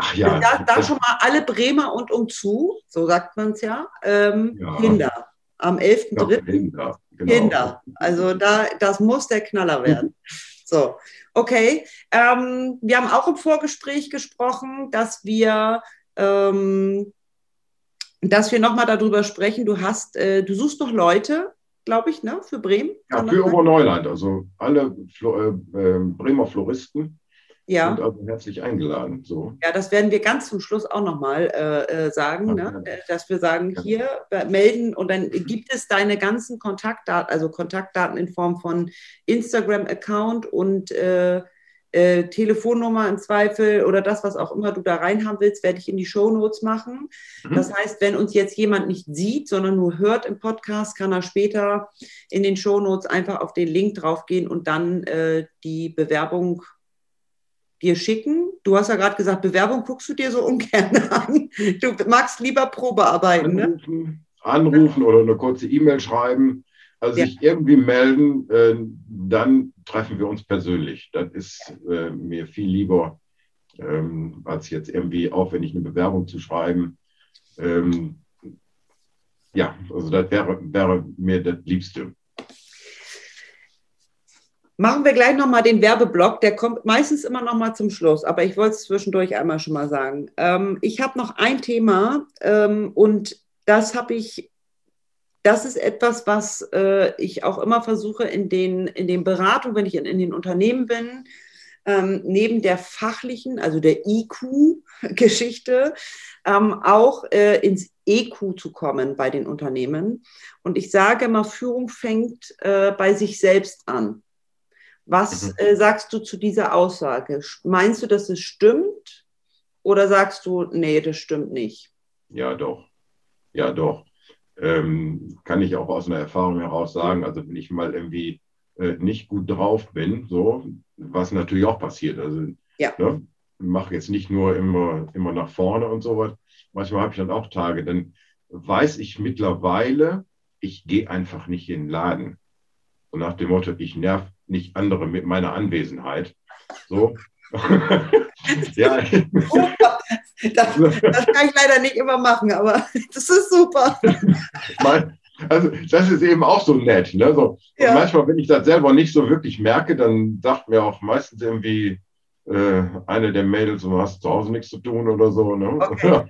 Ach ja. Da, da schon mal alle Bremer und umzu, so sagt man es ja, ähm, ja. Kinder. Am 11.3. Ja, Kinder, genau. Kinder. Also da, das muss der Knaller werden. So, okay. Ähm, wir haben auch im Vorgespräch gesprochen, dass wir, ähm, dass wir nochmal darüber sprechen. Du hast, äh, du suchst noch Leute, glaube ich, ne, für Bremen? Ja, für Oberneuland. Also alle Flo äh, äh, Bremer Floristen ja. sind also herzlich eingeladen. So. Ja, das werden wir ganz zum Schluss auch nochmal äh, äh sagen, okay. ne? dass wir sagen, hier äh, melden und dann gibt es deine ganzen Kontaktdaten, also Kontaktdaten in Form von Instagram-Account und äh, äh, Telefonnummer im Zweifel oder das, was auch immer du da reinhaben willst, werde ich in die Show Notes machen. Mhm. Das heißt, wenn uns jetzt jemand nicht sieht, sondern nur hört im Podcast, kann er später in den Show Notes einfach auf den Link draufgehen und dann äh, die Bewerbung dir schicken? Du hast ja gerade gesagt, Bewerbung guckst du dir so ungern an. Du magst lieber Probearbeiten. Ne? Anrufen, ne? anrufen oder eine kurze E-Mail schreiben. Also ja. sich irgendwie melden, äh, dann treffen wir uns persönlich. Das ist äh, mir viel lieber, ähm, als jetzt irgendwie aufwendig eine Bewerbung zu schreiben. Ähm, ja, also das wäre, wäre mir das Liebste. Machen wir gleich nochmal den Werbeblock. Der kommt meistens immer nochmal zum Schluss, aber ich wollte es zwischendurch einmal schon mal sagen. Ähm, ich habe noch ein Thema ähm, und das habe ich, das ist etwas, was äh, ich auch immer versuche in den, in den Beratungen, wenn ich in, in den Unternehmen bin, ähm, neben der fachlichen, also der IQ-Geschichte, ähm, auch äh, ins EQ zu kommen bei den Unternehmen. Und ich sage immer, Führung fängt äh, bei sich selbst an. Was mhm. äh, sagst du zu dieser Aussage? Meinst du, dass es stimmt? Oder sagst du, nee, das stimmt nicht? Ja, doch. Ja, doch. Ähm, kann ich auch aus einer Erfahrung heraus sagen. Also, wenn ich mal irgendwie äh, nicht gut drauf bin, so, was natürlich auch passiert. Also, ja. ne, mache jetzt nicht nur immer, immer nach vorne und so was. Manchmal habe ich dann auch Tage, dann weiß ich mittlerweile, ich gehe einfach nicht in den Laden. So nach dem Motto, ich nerv nicht andere mit meiner Anwesenheit. So. ja. Das, das, kann ich leider nicht immer machen, aber das ist super. also das ist eben auch so nett. Ne? So, ja. Manchmal, wenn ich das selber nicht so wirklich merke, dann sagt mir auch meistens irgendwie äh, eine der Mädels, du hast zu Hause nichts zu tun oder so. Ne? Okay.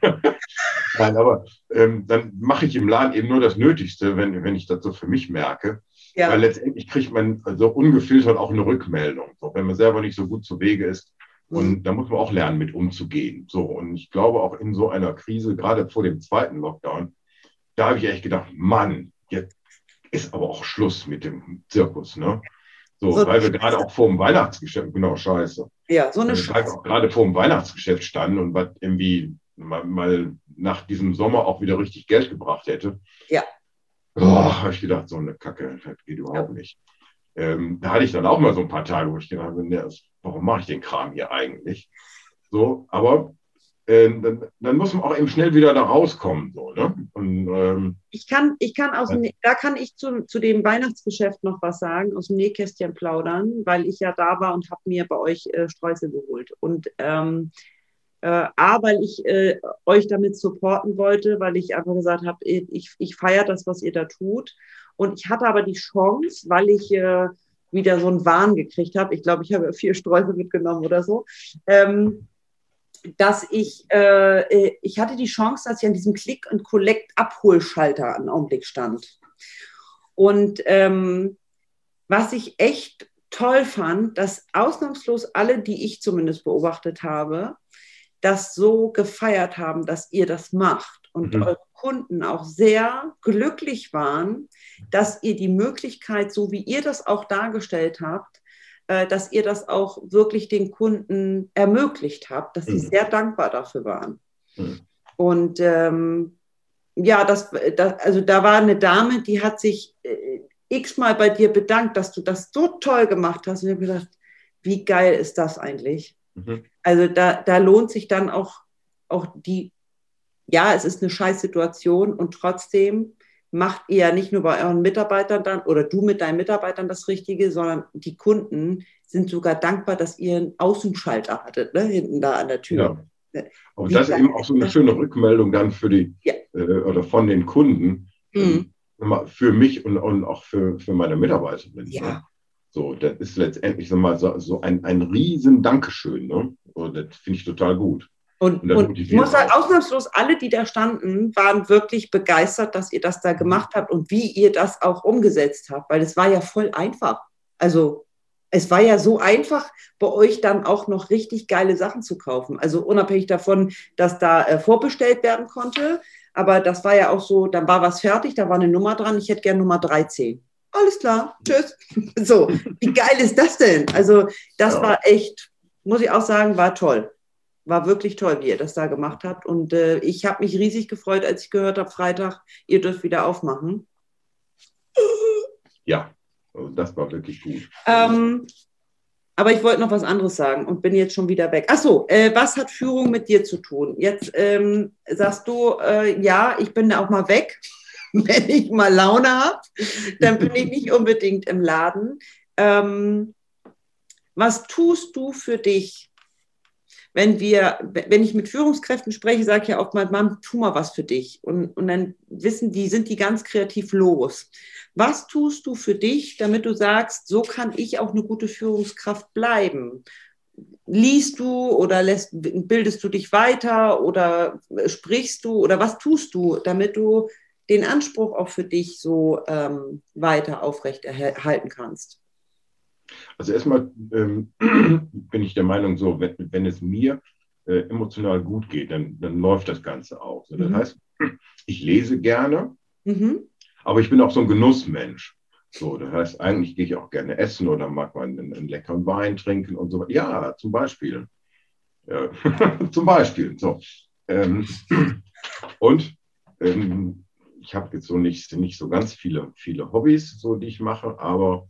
Nein, aber ähm, dann mache ich im Laden eben nur das Nötigste, wenn, wenn ich das so für mich merke. Ja. Weil letztendlich kriegt man so ungefiltert auch eine Rückmeldung, so, wenn man selber nicht so gut zu Wege ist. Und mhm. da muss man auch lernen, mit umzugehen. So, und ich glaube auch in so einer Krise, gerade vor dem zweiten Lockdown, da habe ich echt gedacht, Mann, jetzt ist aber auch Schluss mit dem Zirkus, ne? So, so weil wir gerade auch vor dem Weihnachtsgeschäft, genau, scheiße. Ja, so eine Scheiße. Gerade vor dem Weihnachtsgeschäft standen und was irgendwie mal, mal, nach diesem Sommer auch wieder richtig Geld gebracht hätte. Ja. Habe ich gedacht, so eine Kacke, das geht überhaupt ja. nicht. Ähm, da hatte ich dann auch mal so ein paar Tage, wo ich gedacht habe, ne, warum mache ich den Kram hier eigentlich? So, aber äh, dann, dann, muss man auch eben schnell wieder da rauskommen. So, ne? Und, ähm, ich kann, ich kann aus dem, da kann ich zu, zu dem Weihnachtsgeschäft noch was sagen, aus dem Nähkästchen plaudern, weil ich ja da war und habe mir bei euch äh, Streusel geholt. Und ähm, äh, A, weil ich äh, euch damit supporten wollte, weil ich einfach gesagt habe, ich, ich feiere das, was ihr da tut. Und ich hatte aber die Chance, weil ich äh, wieder so einen Wahn gekriegt habe, ich glaube, ich habe vier Streusel mitgenommen oder so, ähm, dass ich, äh, äh, ich hatte die Chance, dass ich an diesem Click- und Collect-Abholschalter einen Augenblick stand. Und ähm, was ich echt toll fand, dass ausnahmslos alle, die ich zumindest beobachtet habe, das so gefeiert haben, dass ihr das macht und mhm. eure Kunden auch sehr glücklich waren, dass ihr die Möglichkeit, so wie ihr das auch dargestellt habt, äh, dass ihr das auch wirklich den Kunden ermöglicht habt, dass sie mhm. sehr dankbar dafür waren. Mhm. Und ähm, ja, das, das, also da war eine Dame, die hat sich äh, x-mal bei dir bedankt, dass du das so toll gemacht hast. Und ich habe gedacht, wie geil ist das eigentlich? Mhm. Also da, da lohnt sich dann auch, auch die, ja, es ist eine Scheißsituation und trotzdem macht ihr ja nicht nur bei euren Mitarbeitern dann oder du mit deinen Mitarbeitern das Richtige, sondern die Kunden sind sogar dankbar, dass ihr einen Außenschalter hattet, ne, hinten da an der Tür. Ja. Und das ist eben auch so eine schöne Rückmeldung dann für die ja. äh, oder von den Kunden mhm. für mich und, und auch für, für meine Mitarbeiter. Ja. So, das ist letztendlich so, mal so, so ein, ein riesen Dankeschön. Ne? Und das finde ich total gut. Und, und, und ich muss sagen, ausnahmslos alle, die da standen, waren wirklich begeistert, dass ihr das da gemacht habt und wie ihr das auch umgesetzt habt, weil es war ja voll einfach. Also es war ja so einfach, bei euch dann auch noch richtig geile Sachen zu kaufen. Also unabhängig davon, dass da äh, vorbestellt werden konnte. Aber das war ja auch so, dann war was fertig, da war eine Nummer dran, ich hätte gerne Nummer 13 alles klar, tschüss. So, wie geil ist das denn? Also, das ja. war echt, muss ich auch sagen, war toll. War wirklich toll, wie ihr das da gemacht habt. Und äh, ich habe mich riesig gefreut, als ich gehört habe, Freitag, ihr dürft wieder aufmachen. Ja, also das war wirklich gut. Ähm, aber ich wollte noch was anderes sagen und bin jetzt schon wieder weg. Achso, äh, was hat Führung mit dir zu tun? Jetzt ähm, sagst du, äh, ja, ich bin da auch mal weg. wenn ich mal Laune habe, dann bin ich nicht unbedingt im Laden. Ähm, was tust du für dich? Wenn wir, wenn ich mit Führungskräften spreche, sage ich ja oft mal, Mann, tu mal was für dich. Und, und dann wissen die, sind die ganz kreativ los. Was tust du für dich, damit du sagst, so kann ich auch eine gute Führungskraft bleiben? liest du oder lässt, bildest du dich weiter oder sprichst du oder was tust du, damit du den Anspruch auch für dich so ähm, weiter aufrechterhalten kannst? Also erstmal ähm, bin ich der Meinung, so, wenn, wenn es mir äh, emotional gut geht, dann, dann läuft das Ganze auch. So, das mhm. heißt, ich lese gerne, mhm. aber ich bin auch so ein Genussmensch. So, das heißt, eigentlich gehe ich auch gerne essen oder mag man einen, einen leckeren Wein trinken und so weiter. Ja, zum Beispiel. Ja, zum Beispiel. So. Ähm, und ähm, ich habe jetzt so nicht, nicht so ganz viele, viele Hobbys, so die ich mache, aber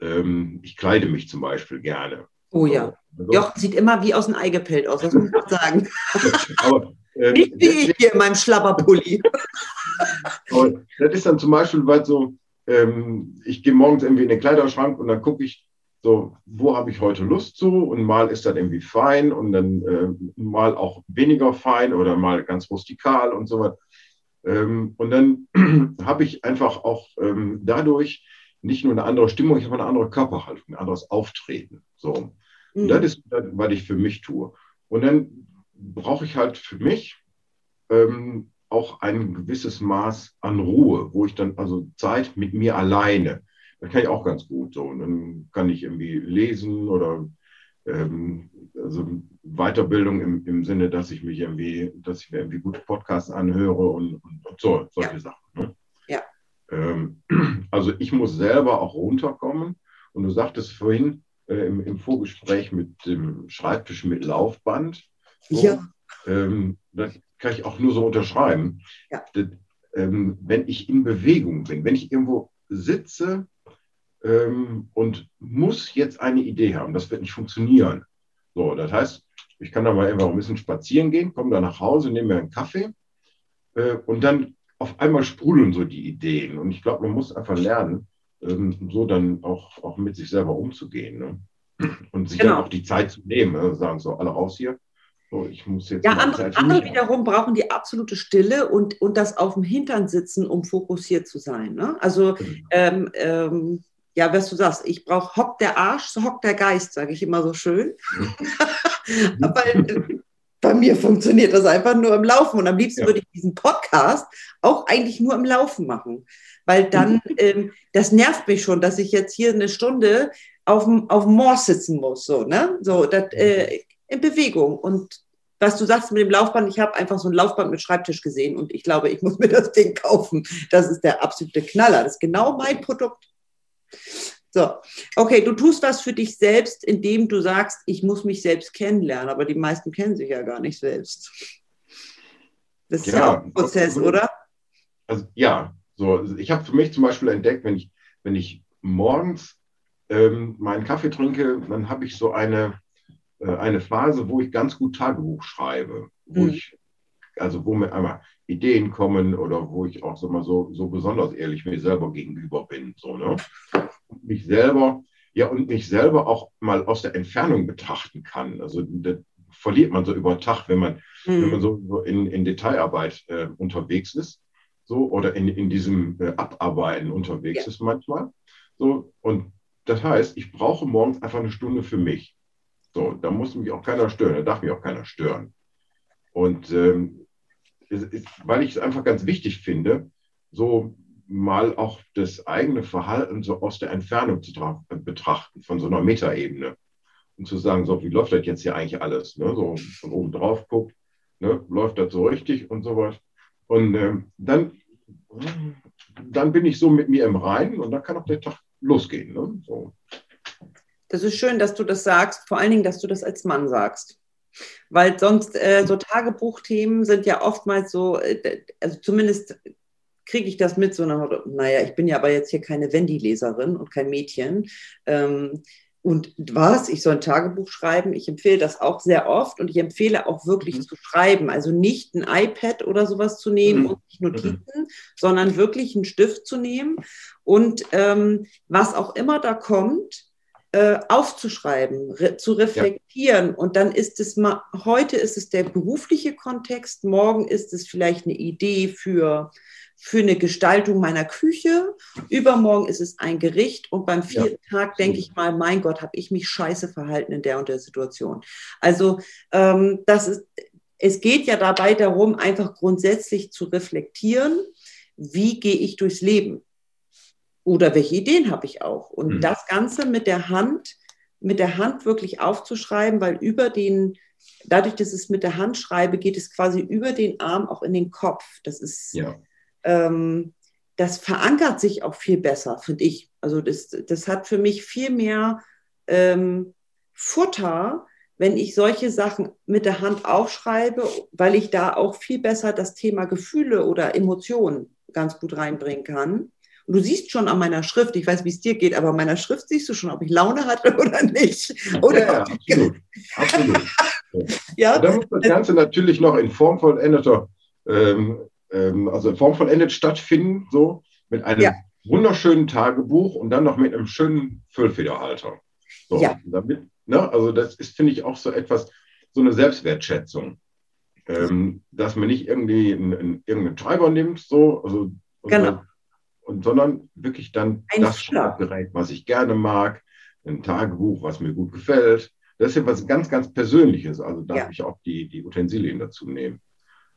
ähm, ich kleide mich zum Beispiel gerne. Oh ja. Also, Jochen sieht immer wie aus dem Ei gepellt aus, das muss man sagen. aber, ähm, Nicht wie ich hier in meinem Schlabberpulli. das ist dann zum Beispiel, weil so, ähm, ich gehe morgens irgendwie in den Kleiderschrank und dann gucke ich, so, wo habe ich heute Lust zu? Und mal ist das irgendwie fein und dann äh, mal auch weniger fein oder mal ganz rustikal und so weiter. Ähm, und dann habe ich einfach auch ähm, dadurch nicht nur eine andere Stimmung, ich habe eine andere Körperhaltung, ein anderes Auftreten. So. Mhm. das ist, was ich für mich tue. Und dann brauche ich halt für mich ähm, auch ein gewisses Maß an Ruhe, wo ich dann also Zeit mit mir alleine. Das kann ich auch ganz gut so. Und dann kann ich irgendwie lesen oder ähm, also Weiterbildung im, im Sinne, dass ich mich irgendwie, dass ich mir irgendwie gute Podcasts anhöre und, und, und so, solche ja. Sachen. Ne? Ja. Ähm, also ich muss selber auch runterkommen. Und du sagtest vorhin äh, im, im, Vorgespräch mit dem Schreibtisch mit Laufband. So, ja. Ähm, das, kann ich auch nur so unterschreiben. Ja. Das, ähm, wenn ich in Bewegung bin, wenn ich irgendwo sitze ähm, und muss jetzt eine Idee haben, das wird nicht funktionieren. So, das heißt, ich kann da mal einfach ein bisschen spazieren gehen, komme dann nach Hause, nehme mir einen Kaffee äh, und dann auf einmal sprudeln so die Ideen. Und ich glaube, man muss einfach lernen, ähm, so dann auch, auch mit sich selber umzugehen. Ne? Und sich genau. dann auch die Zeit zu nehmen, also sagen so, alle raus hier. So, ich muss jetzt ja, andere, andere wiederum brauchen die absolute Stille und, und das auf dem Hintern sitzen, um fokussiert zu sein. Ne? Also, genau. ähm, ähm, ja, was du sagst, ich brauche hock der Arsch, so hock der Geist, sage ich immer so schön. Aber äh, bei mir funktioniert das einfach nur im Laufen. Und am liebsten ja. würde ich diesen Podcast auch eigentlich nur im Laufen machen. Weil dann, mhm. ähm, das nervt mich schon, dass ich jetzt hier eine Stunde auf dem, auf dem Moor sitzen muss. So, ne? so das, äh, in Bewegung. Und was du sagst mit dem Laufband, ich habe einfach so ein Laufband mit Schreibtisch gesehen und ich glaube, ich muss mir das Ding kaufen. Das ist der absolute Knaller. Das ist genau mein Produkt. So, okay, du tust was für dich selbst, indem du sagst, ich muss mich selbst kennenlernen, aber die meisten kennen sich ja gar nicht selbst. Das ist ja, ja auch ein Prozess, also, oder? Also ja, so, ich habe für mich zum Beispiel entdeckt, wenn ich, wenn ich morgens ähm, meinen Kaffee trinke, dann habe ich so eine, äh, eine Phase, wo ich ganz gut Tagebuch schreibe, wo mhm. ich, also wo mir einmal Ideen kommen oder wo ich auch so mal so, so besonders ehrlich mir selber gegenüber bin. So, ne? Und mich selber, ja, und mich selber auch mal aus der Entfernung betrachten kann. Also das verliert man so über Tag, wenn man, mhm. wenn man so, so in, in Detailarbeit äh, unterwegs ist. So, oder in, in diesem äh, Abarbeiten unterwegs ja. ist manchmal. So, und das heißt, ich brauche morgens einfach eine Stunde für mich. So, da muss mich auch keiner stören, da darf mich auch keiner stören. Und ähm, weil ich es einfach ganz wichtig finde, so mal auch das eigene Verhalten so aus der Entfernung zu betrachten, von so einer Metaebene. Und zu sagen, so, wie läuft das jetzt hier eigentlich alles? Ne? So von oben drauf guckt, ne? läuft das so richtig und sowas. Und ähm, dann, dann bin ich so mit mir im Reinen und dann kann auch der Tag losgehen. Ne? So. Das ist schön, dass du das sagst, vor allen Dingen, dass du das als Mann sagst. Weil sonst äh, so Tagebuchthemen sind ja oftmals so, äh, also zumindest kriege ich das mit, so nach, naja, ich bin ja aber jetzt hier keine Wendy-Leserin und kein Mädchen. Ähm, und was? Ich soll ein Tagebuch schreiben. Ich empfehle das auch sehr oft und ich empfehle auch wirklich mhm. zu schreiben. Also nicht ein iPad oder sowas zu nehmen mhm. und nicht Notizen, mhm. sondern wirklich einen Stift zu nehmen und ähm, was auch immer da kommt, äh, aufzuschreiben, re zu reflektieren. Ja. Und dann ist es mal, heute ist es der berufliche Kontext, morgen ist es vielleicht eine Idee für, für eine Gestaltung meiner Küche, übermorgen ist es ein Gericht und beim vierten ja. Tag denke ich mal, mein Gott, habe ich mich scheiße verhalten in der und der Situation. Also ähm, das ist, es geht ja dabei darum, einfach grundsätzlich zu reflektieren, wie gehe ich durchs Leben oder welche Ideen habe ich auch. Und mhm. das Ganze mit der Hand, mit der Hand wirklich aufzuschreiben, weil über den, dadurch, dass es mit der Hand schreibe, geht es quasi über den Arm auch in den Kopf. Das ist, ja. ähm, das verankert sich auch viel besser, finde ich. Also das, das hat für mich viel mehr ähm, Futter, wenn ich solche Sachen mit der Hand aufschreibe, weil ich da auch viel besser das Thema Gefühle oder Emotionen ganz gut reinbringen kann. Und du siehst schon an meiner Schrift, ich weiß, wie es dir geht, aber an meiner Schrift siehst du schon, ob ich Laune hatte oder nicht. Oder ja, absolut. absolut. ja. Und dann muss das Ganze natürlich noch in Form vollendeter, ähm, ähm, also in Form vollendet stattfinden, so mit einem ja. wunderschönen Tagebuch und dann noch mit einem schönen Füllfederhalter. So, ja. damit, ne, also das ist, finde ich, auch so etwas, so eine Selbstwertschätzung. Ähm, dass man nicht irgendwie einen, einen, irgendeinen Treiber nimmt, so, also, genau und sondern wirklich dann Ein das Schreibgerät, was ich gerne mag, ein Tagebuch, was mir gut gefällt. Das ist ja was ganz, ganz Persönliches. Also darf ja. ich auch die, die Utensilien dazu nehmen,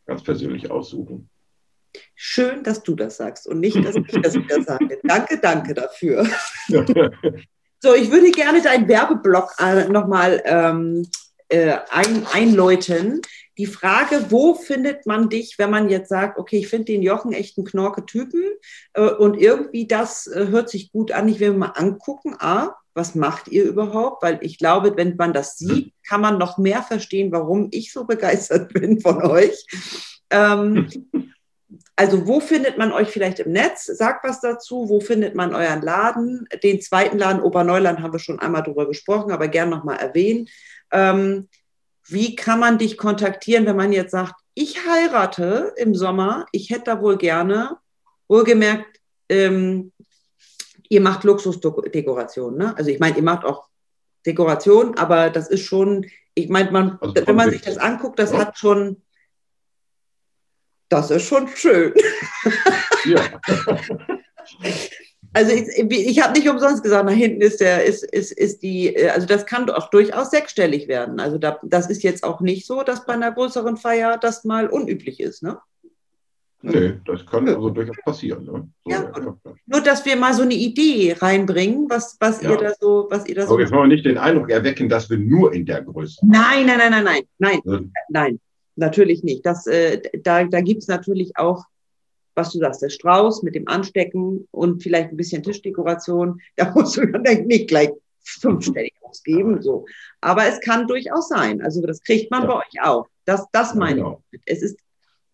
ganz persönlich aussuchen. Schön, dass du das sagst und nicht, dass ich das wieder sage. Danke, danke dafür. so, ich würde gerne deinen Werbeblock äh, nochmal ähm, äh, ein, einläuten die Frage, wo findet man dich, wenn man jetzt sagt, okay, ich finde den Jochen echt einen Knorke Typen äh, und irgendwie das äh, hört sich gut an, ich will mir mal angucken, A, was macht ihr überhaupt? Weil ich glaube, wenn man das sieht, kann man noch mehr verstehen, warum ich so begeistert bin von euch. Ähm, also wo findet man euch vielleicht im Netz? Sagt was dazu. Wo findet man euren Laden? Den zweiten Laden Oberneuland haben wir schon einmal drüber gesprochen, aber gern nochmal erwähnen. Ähm, wie kann man dich kontaktieren, wenn man jetzt sagt, ich heirate im Sommer, ich hätte da wohl gerne, wohlgemerkt, ähm, ihr macht Luxusdekoration, ne? Also ich meine, ihr macht auch Dekoration, aber das ist schon, ich meine, man, also wenn man sich das anguckt, das ja. hat schon, das ist schon schön. Ja. Also ich, ich habe nicht umsonst gesagt, nach hinten ist der, ist, ist, ist die, also das kann auch durchaus sechsstellig werden. Also da, das ist jetzt auch nicht so, dass bei einer größeren Feier das mal unüblich ist, ne? Nee, das kann also durchaus passieren. Ne? So, ja, ja, Nur, dass wir mal so eine Idee reinbringen, was, was ja. ihr da so, was ihr da so. Aber jetzt wollen wir nicht den Eindruck erwecken, dass wir nur in der Größe. Nein, nein, nein, nein, nein, nein, nein, natürlich nicht. Das, äh, da da gibt es natürlich auch, was du sagst, der Strauß mit dem Anstecken und vielleicht ein bisschen Tischdekoration. Da musst du dann nicht gleich fünfstellig ausgeben. So. Aber es kann durchaus sein. Also das kriegt man bei euch auch. Das, das meine genau. ich. Es ist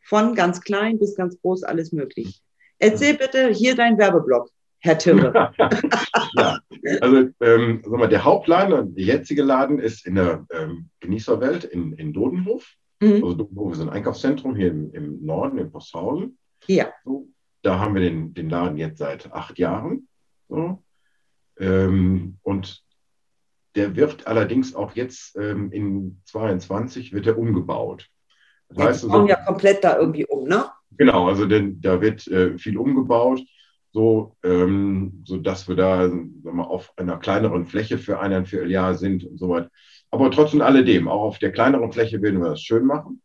von ganz klein bis ganz groß alles möglich. Erzähl bitte hier dein Werbeblock, Herr Tirre. ja, also ähm, sag mal, der Hauptladen, der jetzige Laden ist in der ähm, Genießerwelt in, in Dodenhof. Mhm. Also Dodenhof ist ein Einkaufszentrum hier im, im Norden, in Posthausen. Ja. So, da haben wir den, den Laden jetzt seit acht Jahren. So. Ähm, und der wird allerdings auch jetzt ähm, in 22 wird er umgebaut. Das heißt, die bauen so, ja komplett da irgendwie um, ne? Genau, also denn, da wird äh, viel umgebaut, so, ähm, so dass wir da wir, auf einer kleineren Fläche für ein Vierteljahr sind und so weiter. Aber trotzdem alledem, auch auf der kleineren Fläche werden wir das schön machen.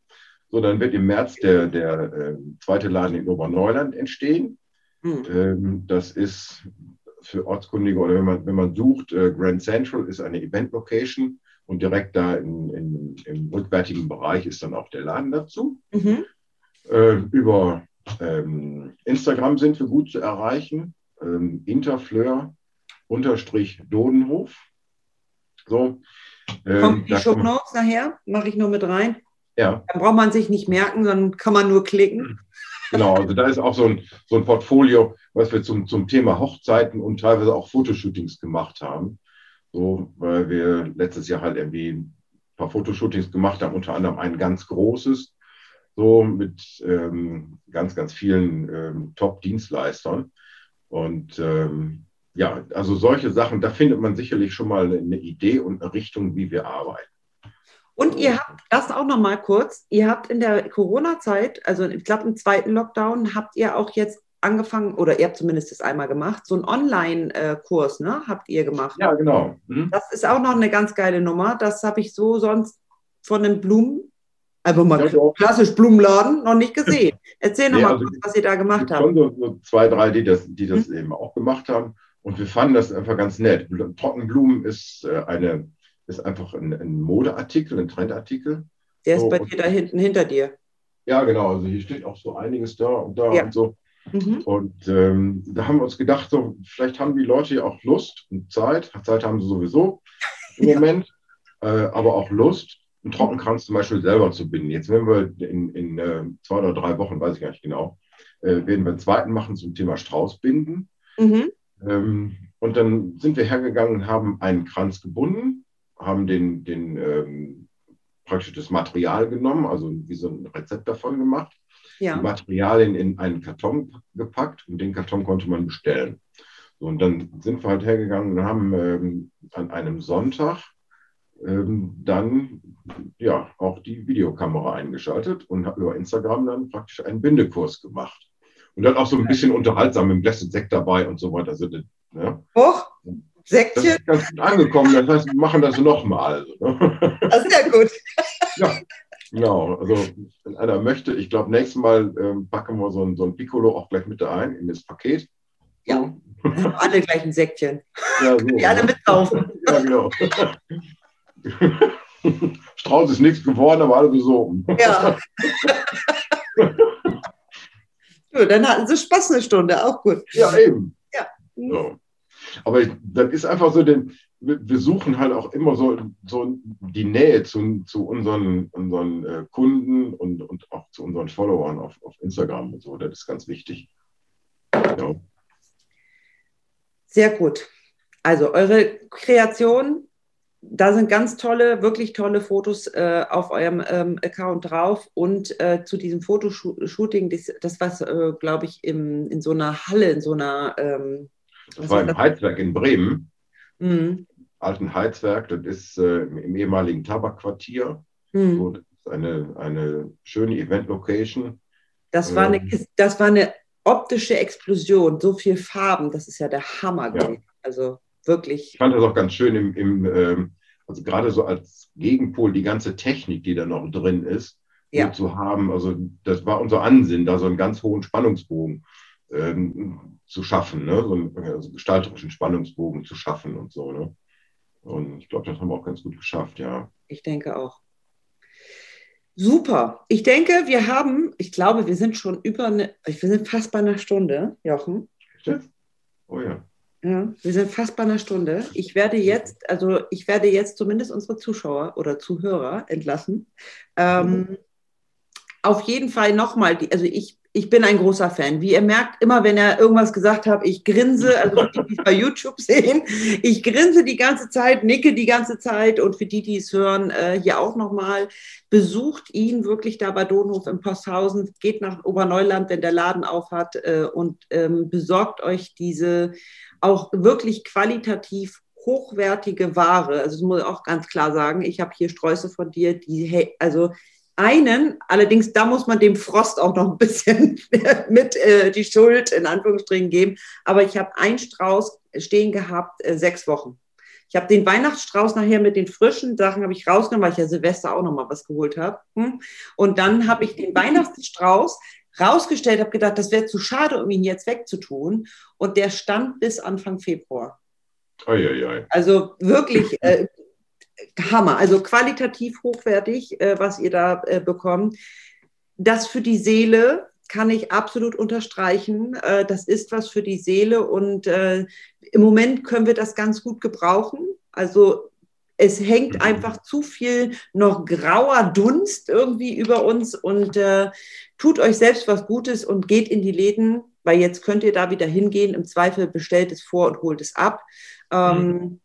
So, dann wird im März der, der äh, zweite Laden in Oberneuland entstehen. Mhm. Ähm, das ist für Ortskundige oder wenn man, wenn man sucht, äh, Grand Central ist eine Event-Location und direkt da in, in, im rückwärtigen Bereich ist dann auch der Laden dazu. Mhm. Äh, über ähm, Instagram sind wir gut zu erreichen. Ähm, Interfleur unterstrich Dodenhof. So. Ähm, Kommt die Show Notes nachher? Mache ich nur mit rein. Ja. Dann braucht man sich nicht merken, sondern kann man nur klicken. Genau, also da ist auch so ein, so ein Portfolio, was wir zum, zum Thema Hochzeiten und teilweise auch Fotoshootings gemacht haben. So, weil wir letztes Jahr halt irgendwie ein paar Fotoshootings gemacht haben, unter anderem ein ganz großes, so mit ähm, ganz, ganz vielen ähm, Top-Dienstleistern. Und ähm, ja, also solche Sachen, da findet man sicherlich schon mal eine Idee und eine Richtung, wie wir arbeiten. Und ihr habt das auch noch mal kurz, ihr habt in der Corona-Zeit, also ich glaube im zweiten Lockdown, habt ihr auch jetzt angefangen, oder ihr habt zumindest das einmal gemacht, so einen Online-Kurs, ne? Habt ihr gemacht? Ja, genau. Mhm. Das ist auch noch eine ganz geile Nummer. Das habe ich so sonst von einem Blumen, einfach mal ja, klassisch Blumenladen, noch nicht gesehen. Erzähl noch nee, mal also kurz, was ihr da gemacht habt. Schon so, so, zwei, drei, die das, die das mhm. eben auch gemacht haben. Und wir fanden das einfach ganz nett. Trockenblumen ist äh, eine, ist einfach ein, ein, Modeartikel, ein Trendartikel. Der ist so, bei dir da hinten hinter dir. Ja, genau. Also hier steht auch so einiges da und da ja. und so. Mhm. Und ähm, da haben wir uns gedacht, so, vielleicht haben die Leute ja auch Lust und Zeit. Zeit haben sie sowieso im ja. Moment, äh, aber auch Lust, einen Trockenkranz zum Beispiel selber zu binden. Jetzt werden wir in, in äh, zwei oder drei Wochen, weiß ich gar nicht genau, äh, werden wir einen zweiten machen zum Thema Straußbinden. Mhm. Ähm, und dann sind wir hergegangen und haben einen Kranz gebunden, haben den, den ähm, praktisch das Material genommen, also wie so ein Rezept davon gemacht ja. die Materialien in einen Karton gepackt und den Karton konnte man bestellen. So, und dann sind wir halt hergegangen und haben ähm, an einem Sonntag ähm, dann ja auch die Videokamera eingeschaltet und habe über Instagram dann praktisch einen Bindekurs gemacht. Und dann auch so ein bisschen unterhaltsam mit dem Blessed Sekt dabei und so weiter. Also, ja. Hoch, Sektchen? Das ist ganz gut angekommen. Das heißt, wir machen das nochmal. Das ist ja gut. Ja, Genau, also wenn einer möchte, ich glaube, nächstes Mal ähm, packen wir so ein, so ein Piccolo auch gleich mit da ein in das Paket. Ja, alle gleich ein Säckchen. Ja, so, Die alle mitkaufen. Ja, genau. Strauß ist nichts geworden, aber alle besogen. Ja. so, dann hatten sie Spaß eine Stunde, auch gut. Ja, eben. Ja. So. Aber das ist einfach so, denn wir suchen halt auch immer so, so die Nähe zu, zu unseren, unseren äh, Kunden und, und auch zu unseren Followern auf, auf Instagram und so. Das ist ganz wichtig. Ja. Sehr gut. Also eure Kreation, da sind ganz tolle, wirklich tolle Fotos äh, auf eurem ähm, Account drauf. Und äh, zu diesem Fotoshooting, das, das war, äh, glaube ich, im, in so einer Halle, in so einer. Ähm, das war im Heizwerk in Bremen. Mhm. Alten Heizwerk, das ist äh, im ehemaligen Tabakquartier. Mhm. So, das ist eine, eine schöne Event-Location. Das, war eine, ähm, das war eine optische Explosion, so viel Farben, das ist ja der Hammer. Ja. Also wirklich. Ich fand das auch ganz schön im, im ähm, also gerade so als Gegenpol die ganze Technik, die da noch drin ist, ja. zu haben. Also das war unser Ansinnen, da so einen ganz hohen Spannungsbogen ähm, zu schaffen, ne? so einen also gestalterischen Spannungsbogen zu schaffen und so. Ne? Und ich glaube, das haben wir auch ganz gut geschafft, ja. Ich denke auch. Super. Ich denke, wir haben, ich glaube, wir sind schon über eine, wir sind fast bei einer Stunde, Jochen. Oh ja. Ja, wir sind fast bei einer Stunde. Ich werde jetzt, also ich werde jetzt zumindest unsere Zuschauer oder Zuhörer entlassen. Ähm, mhm. Auf jeden Fall nochmal, also ich, ich bin ein großer Fan. Wie ihr merkt, immer wenn er irgendwas gesagt hat, ich grinse, also die, die bei YouTube sehen, ich grinse die ganze Zeit, nicke die ganze Zeit und für die, die es hören, äh, hier auch nochmal, besucht ihn wirklich da bei Donhof im Posthausen, geht nach Oberneuland, wenn der Laden aufhat äh, und ähm, besorgt euch diese auch wirklich qualitativ hochwertige Ware. Also das muss ich auch ganz klar sagen. Ich habe hier Sträuße von dir, die, also einen, allerdings da muss man dem Frost auch noch ein bisschen mit äh, die Schuld in Anführungsstrichen geben. Aber ich habe einen Strauß stehen gehabt, äh, sechs Wochen. Ich habe den Weihnachtsstrauß nachher mit den frischen Sachen habe ich rausgenommen, weil ich ja Silvester auch noch mal was geholt habe. Hm? Und dann habe ich den Weihnachtsstrauß rausgestellt, habe gedacht, das wäre zu schade, um ihn jetzt wegzutun. Und der stand bis Anfang Februar. Ei, ei, ei. Also wirklich äh, Hammer, also qualitativ hochwertig, äh, was ihr da äh, bekommt. Das für die Seele kann ich absolut unterstreichen. Äh, das ist was für die Seele und äh, im Moment können wir das ganz gut gebrauchen. Also es hängt mhm. einfach zu viel noch grauer Dunst irgendwie über uns und äh, tut euch selbst was Gutes und geht in die Läden, weil jetzt könnt ihr da wieder hingehen. Im Zweifel bestellt es vor und holt es ab. Ähm, mhm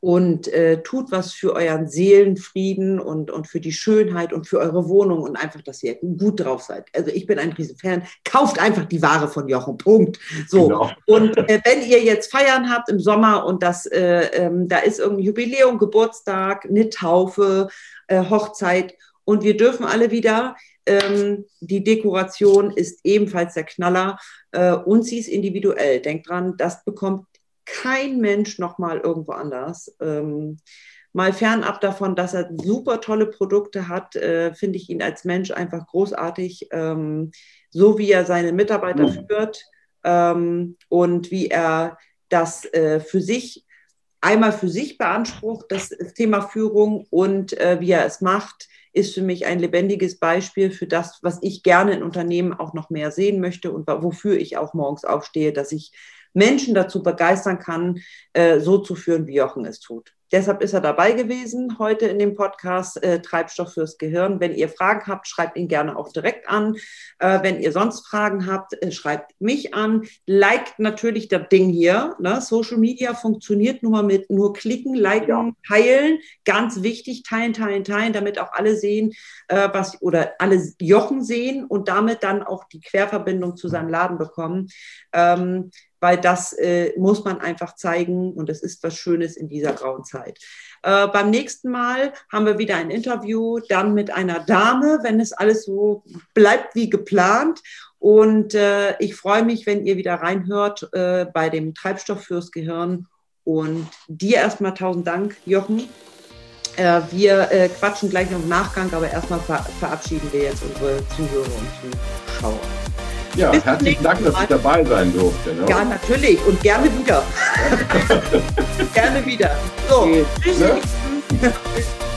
und äh, tut was für euren Seelenfrieden und, und für die Schönheit und für eure Wohnung und einfach, dass ihr gut drauf seid. Also ich bin ein Riesenfan. Kauft einfach die Ware von Jochen. Punkt. So. Genau. Und äh, wenn ihr jetzt Feiern habt im Sommer und das, äh, ähm, da ist irgendein Jubiläum, Geburtstag, eine Taufe, äh, Hochzeit und wir dürfen alle wieder ähm, die Dekoration ist ebenfalls der Knaller äh, und sie ist individuell. Denkt dran, das bekommt kein Mensch nochmal irgendwo anders. Ähm, mal fernab davon, dass er super tolle Produkte hat, äh, finde ich ihn als Mensch einfach großartig, ähm, so wie er seine Mitarbeiter mhm. führt ähm, und wie er das äh, für sich einmal für sich beansprucht, das Thema Führung und äh, wie er es macht, ist für mich ein lebendiges Beispiel für das, was ich gerne in Unternehmen auch noch mehr sehen möchte und wofür ich auch morgens aufstehe, dass ich Menschen dazu begeistern kann, äh, so zu führen, wie Jochen es tut. Deshalb ist er dabei gewesen heute in dem Podcast äh, Treibstoff fürs Gehirn. Wenn ihr Fragen habt, schreibt ihn gerne auch direkt an. Äh, wenn ihr sonst Fragen habt, äh, schreibt mich an. Liked natürlich das Ding hier. Ne? Social Media funktioniert nur mal mit nur klicken, liken, ja. teilen. Ganz wichtig, teilen, teilen, teilen, damit auch alle sehen, äh, was oder alle Jochen sehen und damit dann auch die Querverbindung zu seinem Laden bekommen. Ähm, weil das äh, muss man einfach zeigen und es ist was Schönes in dieser grauen Zeit. Äh, beim nächsten Mal haben wir wieder ein Interview, dann mit einer Dame, wenn es alles so bleibt wie geplant. Und äh, ich freue mich, wenn ihr wieder reinhört äh, bei dem Treibstoff fürs Gehirn. Und dir erstmal tausend Dank, Jochen. Äh, wir äh, quatschen gleich noch im Nachgang, aber erstmal ver verabschieden wir jetzt unsere Zuhörer und Zuschauer. Ja, Bis herzlichen Dank, dass ich dabei sein durfte. Ne? Ja, natürlich und gerne wieder. gerne wieder. So, tschüss. Ne?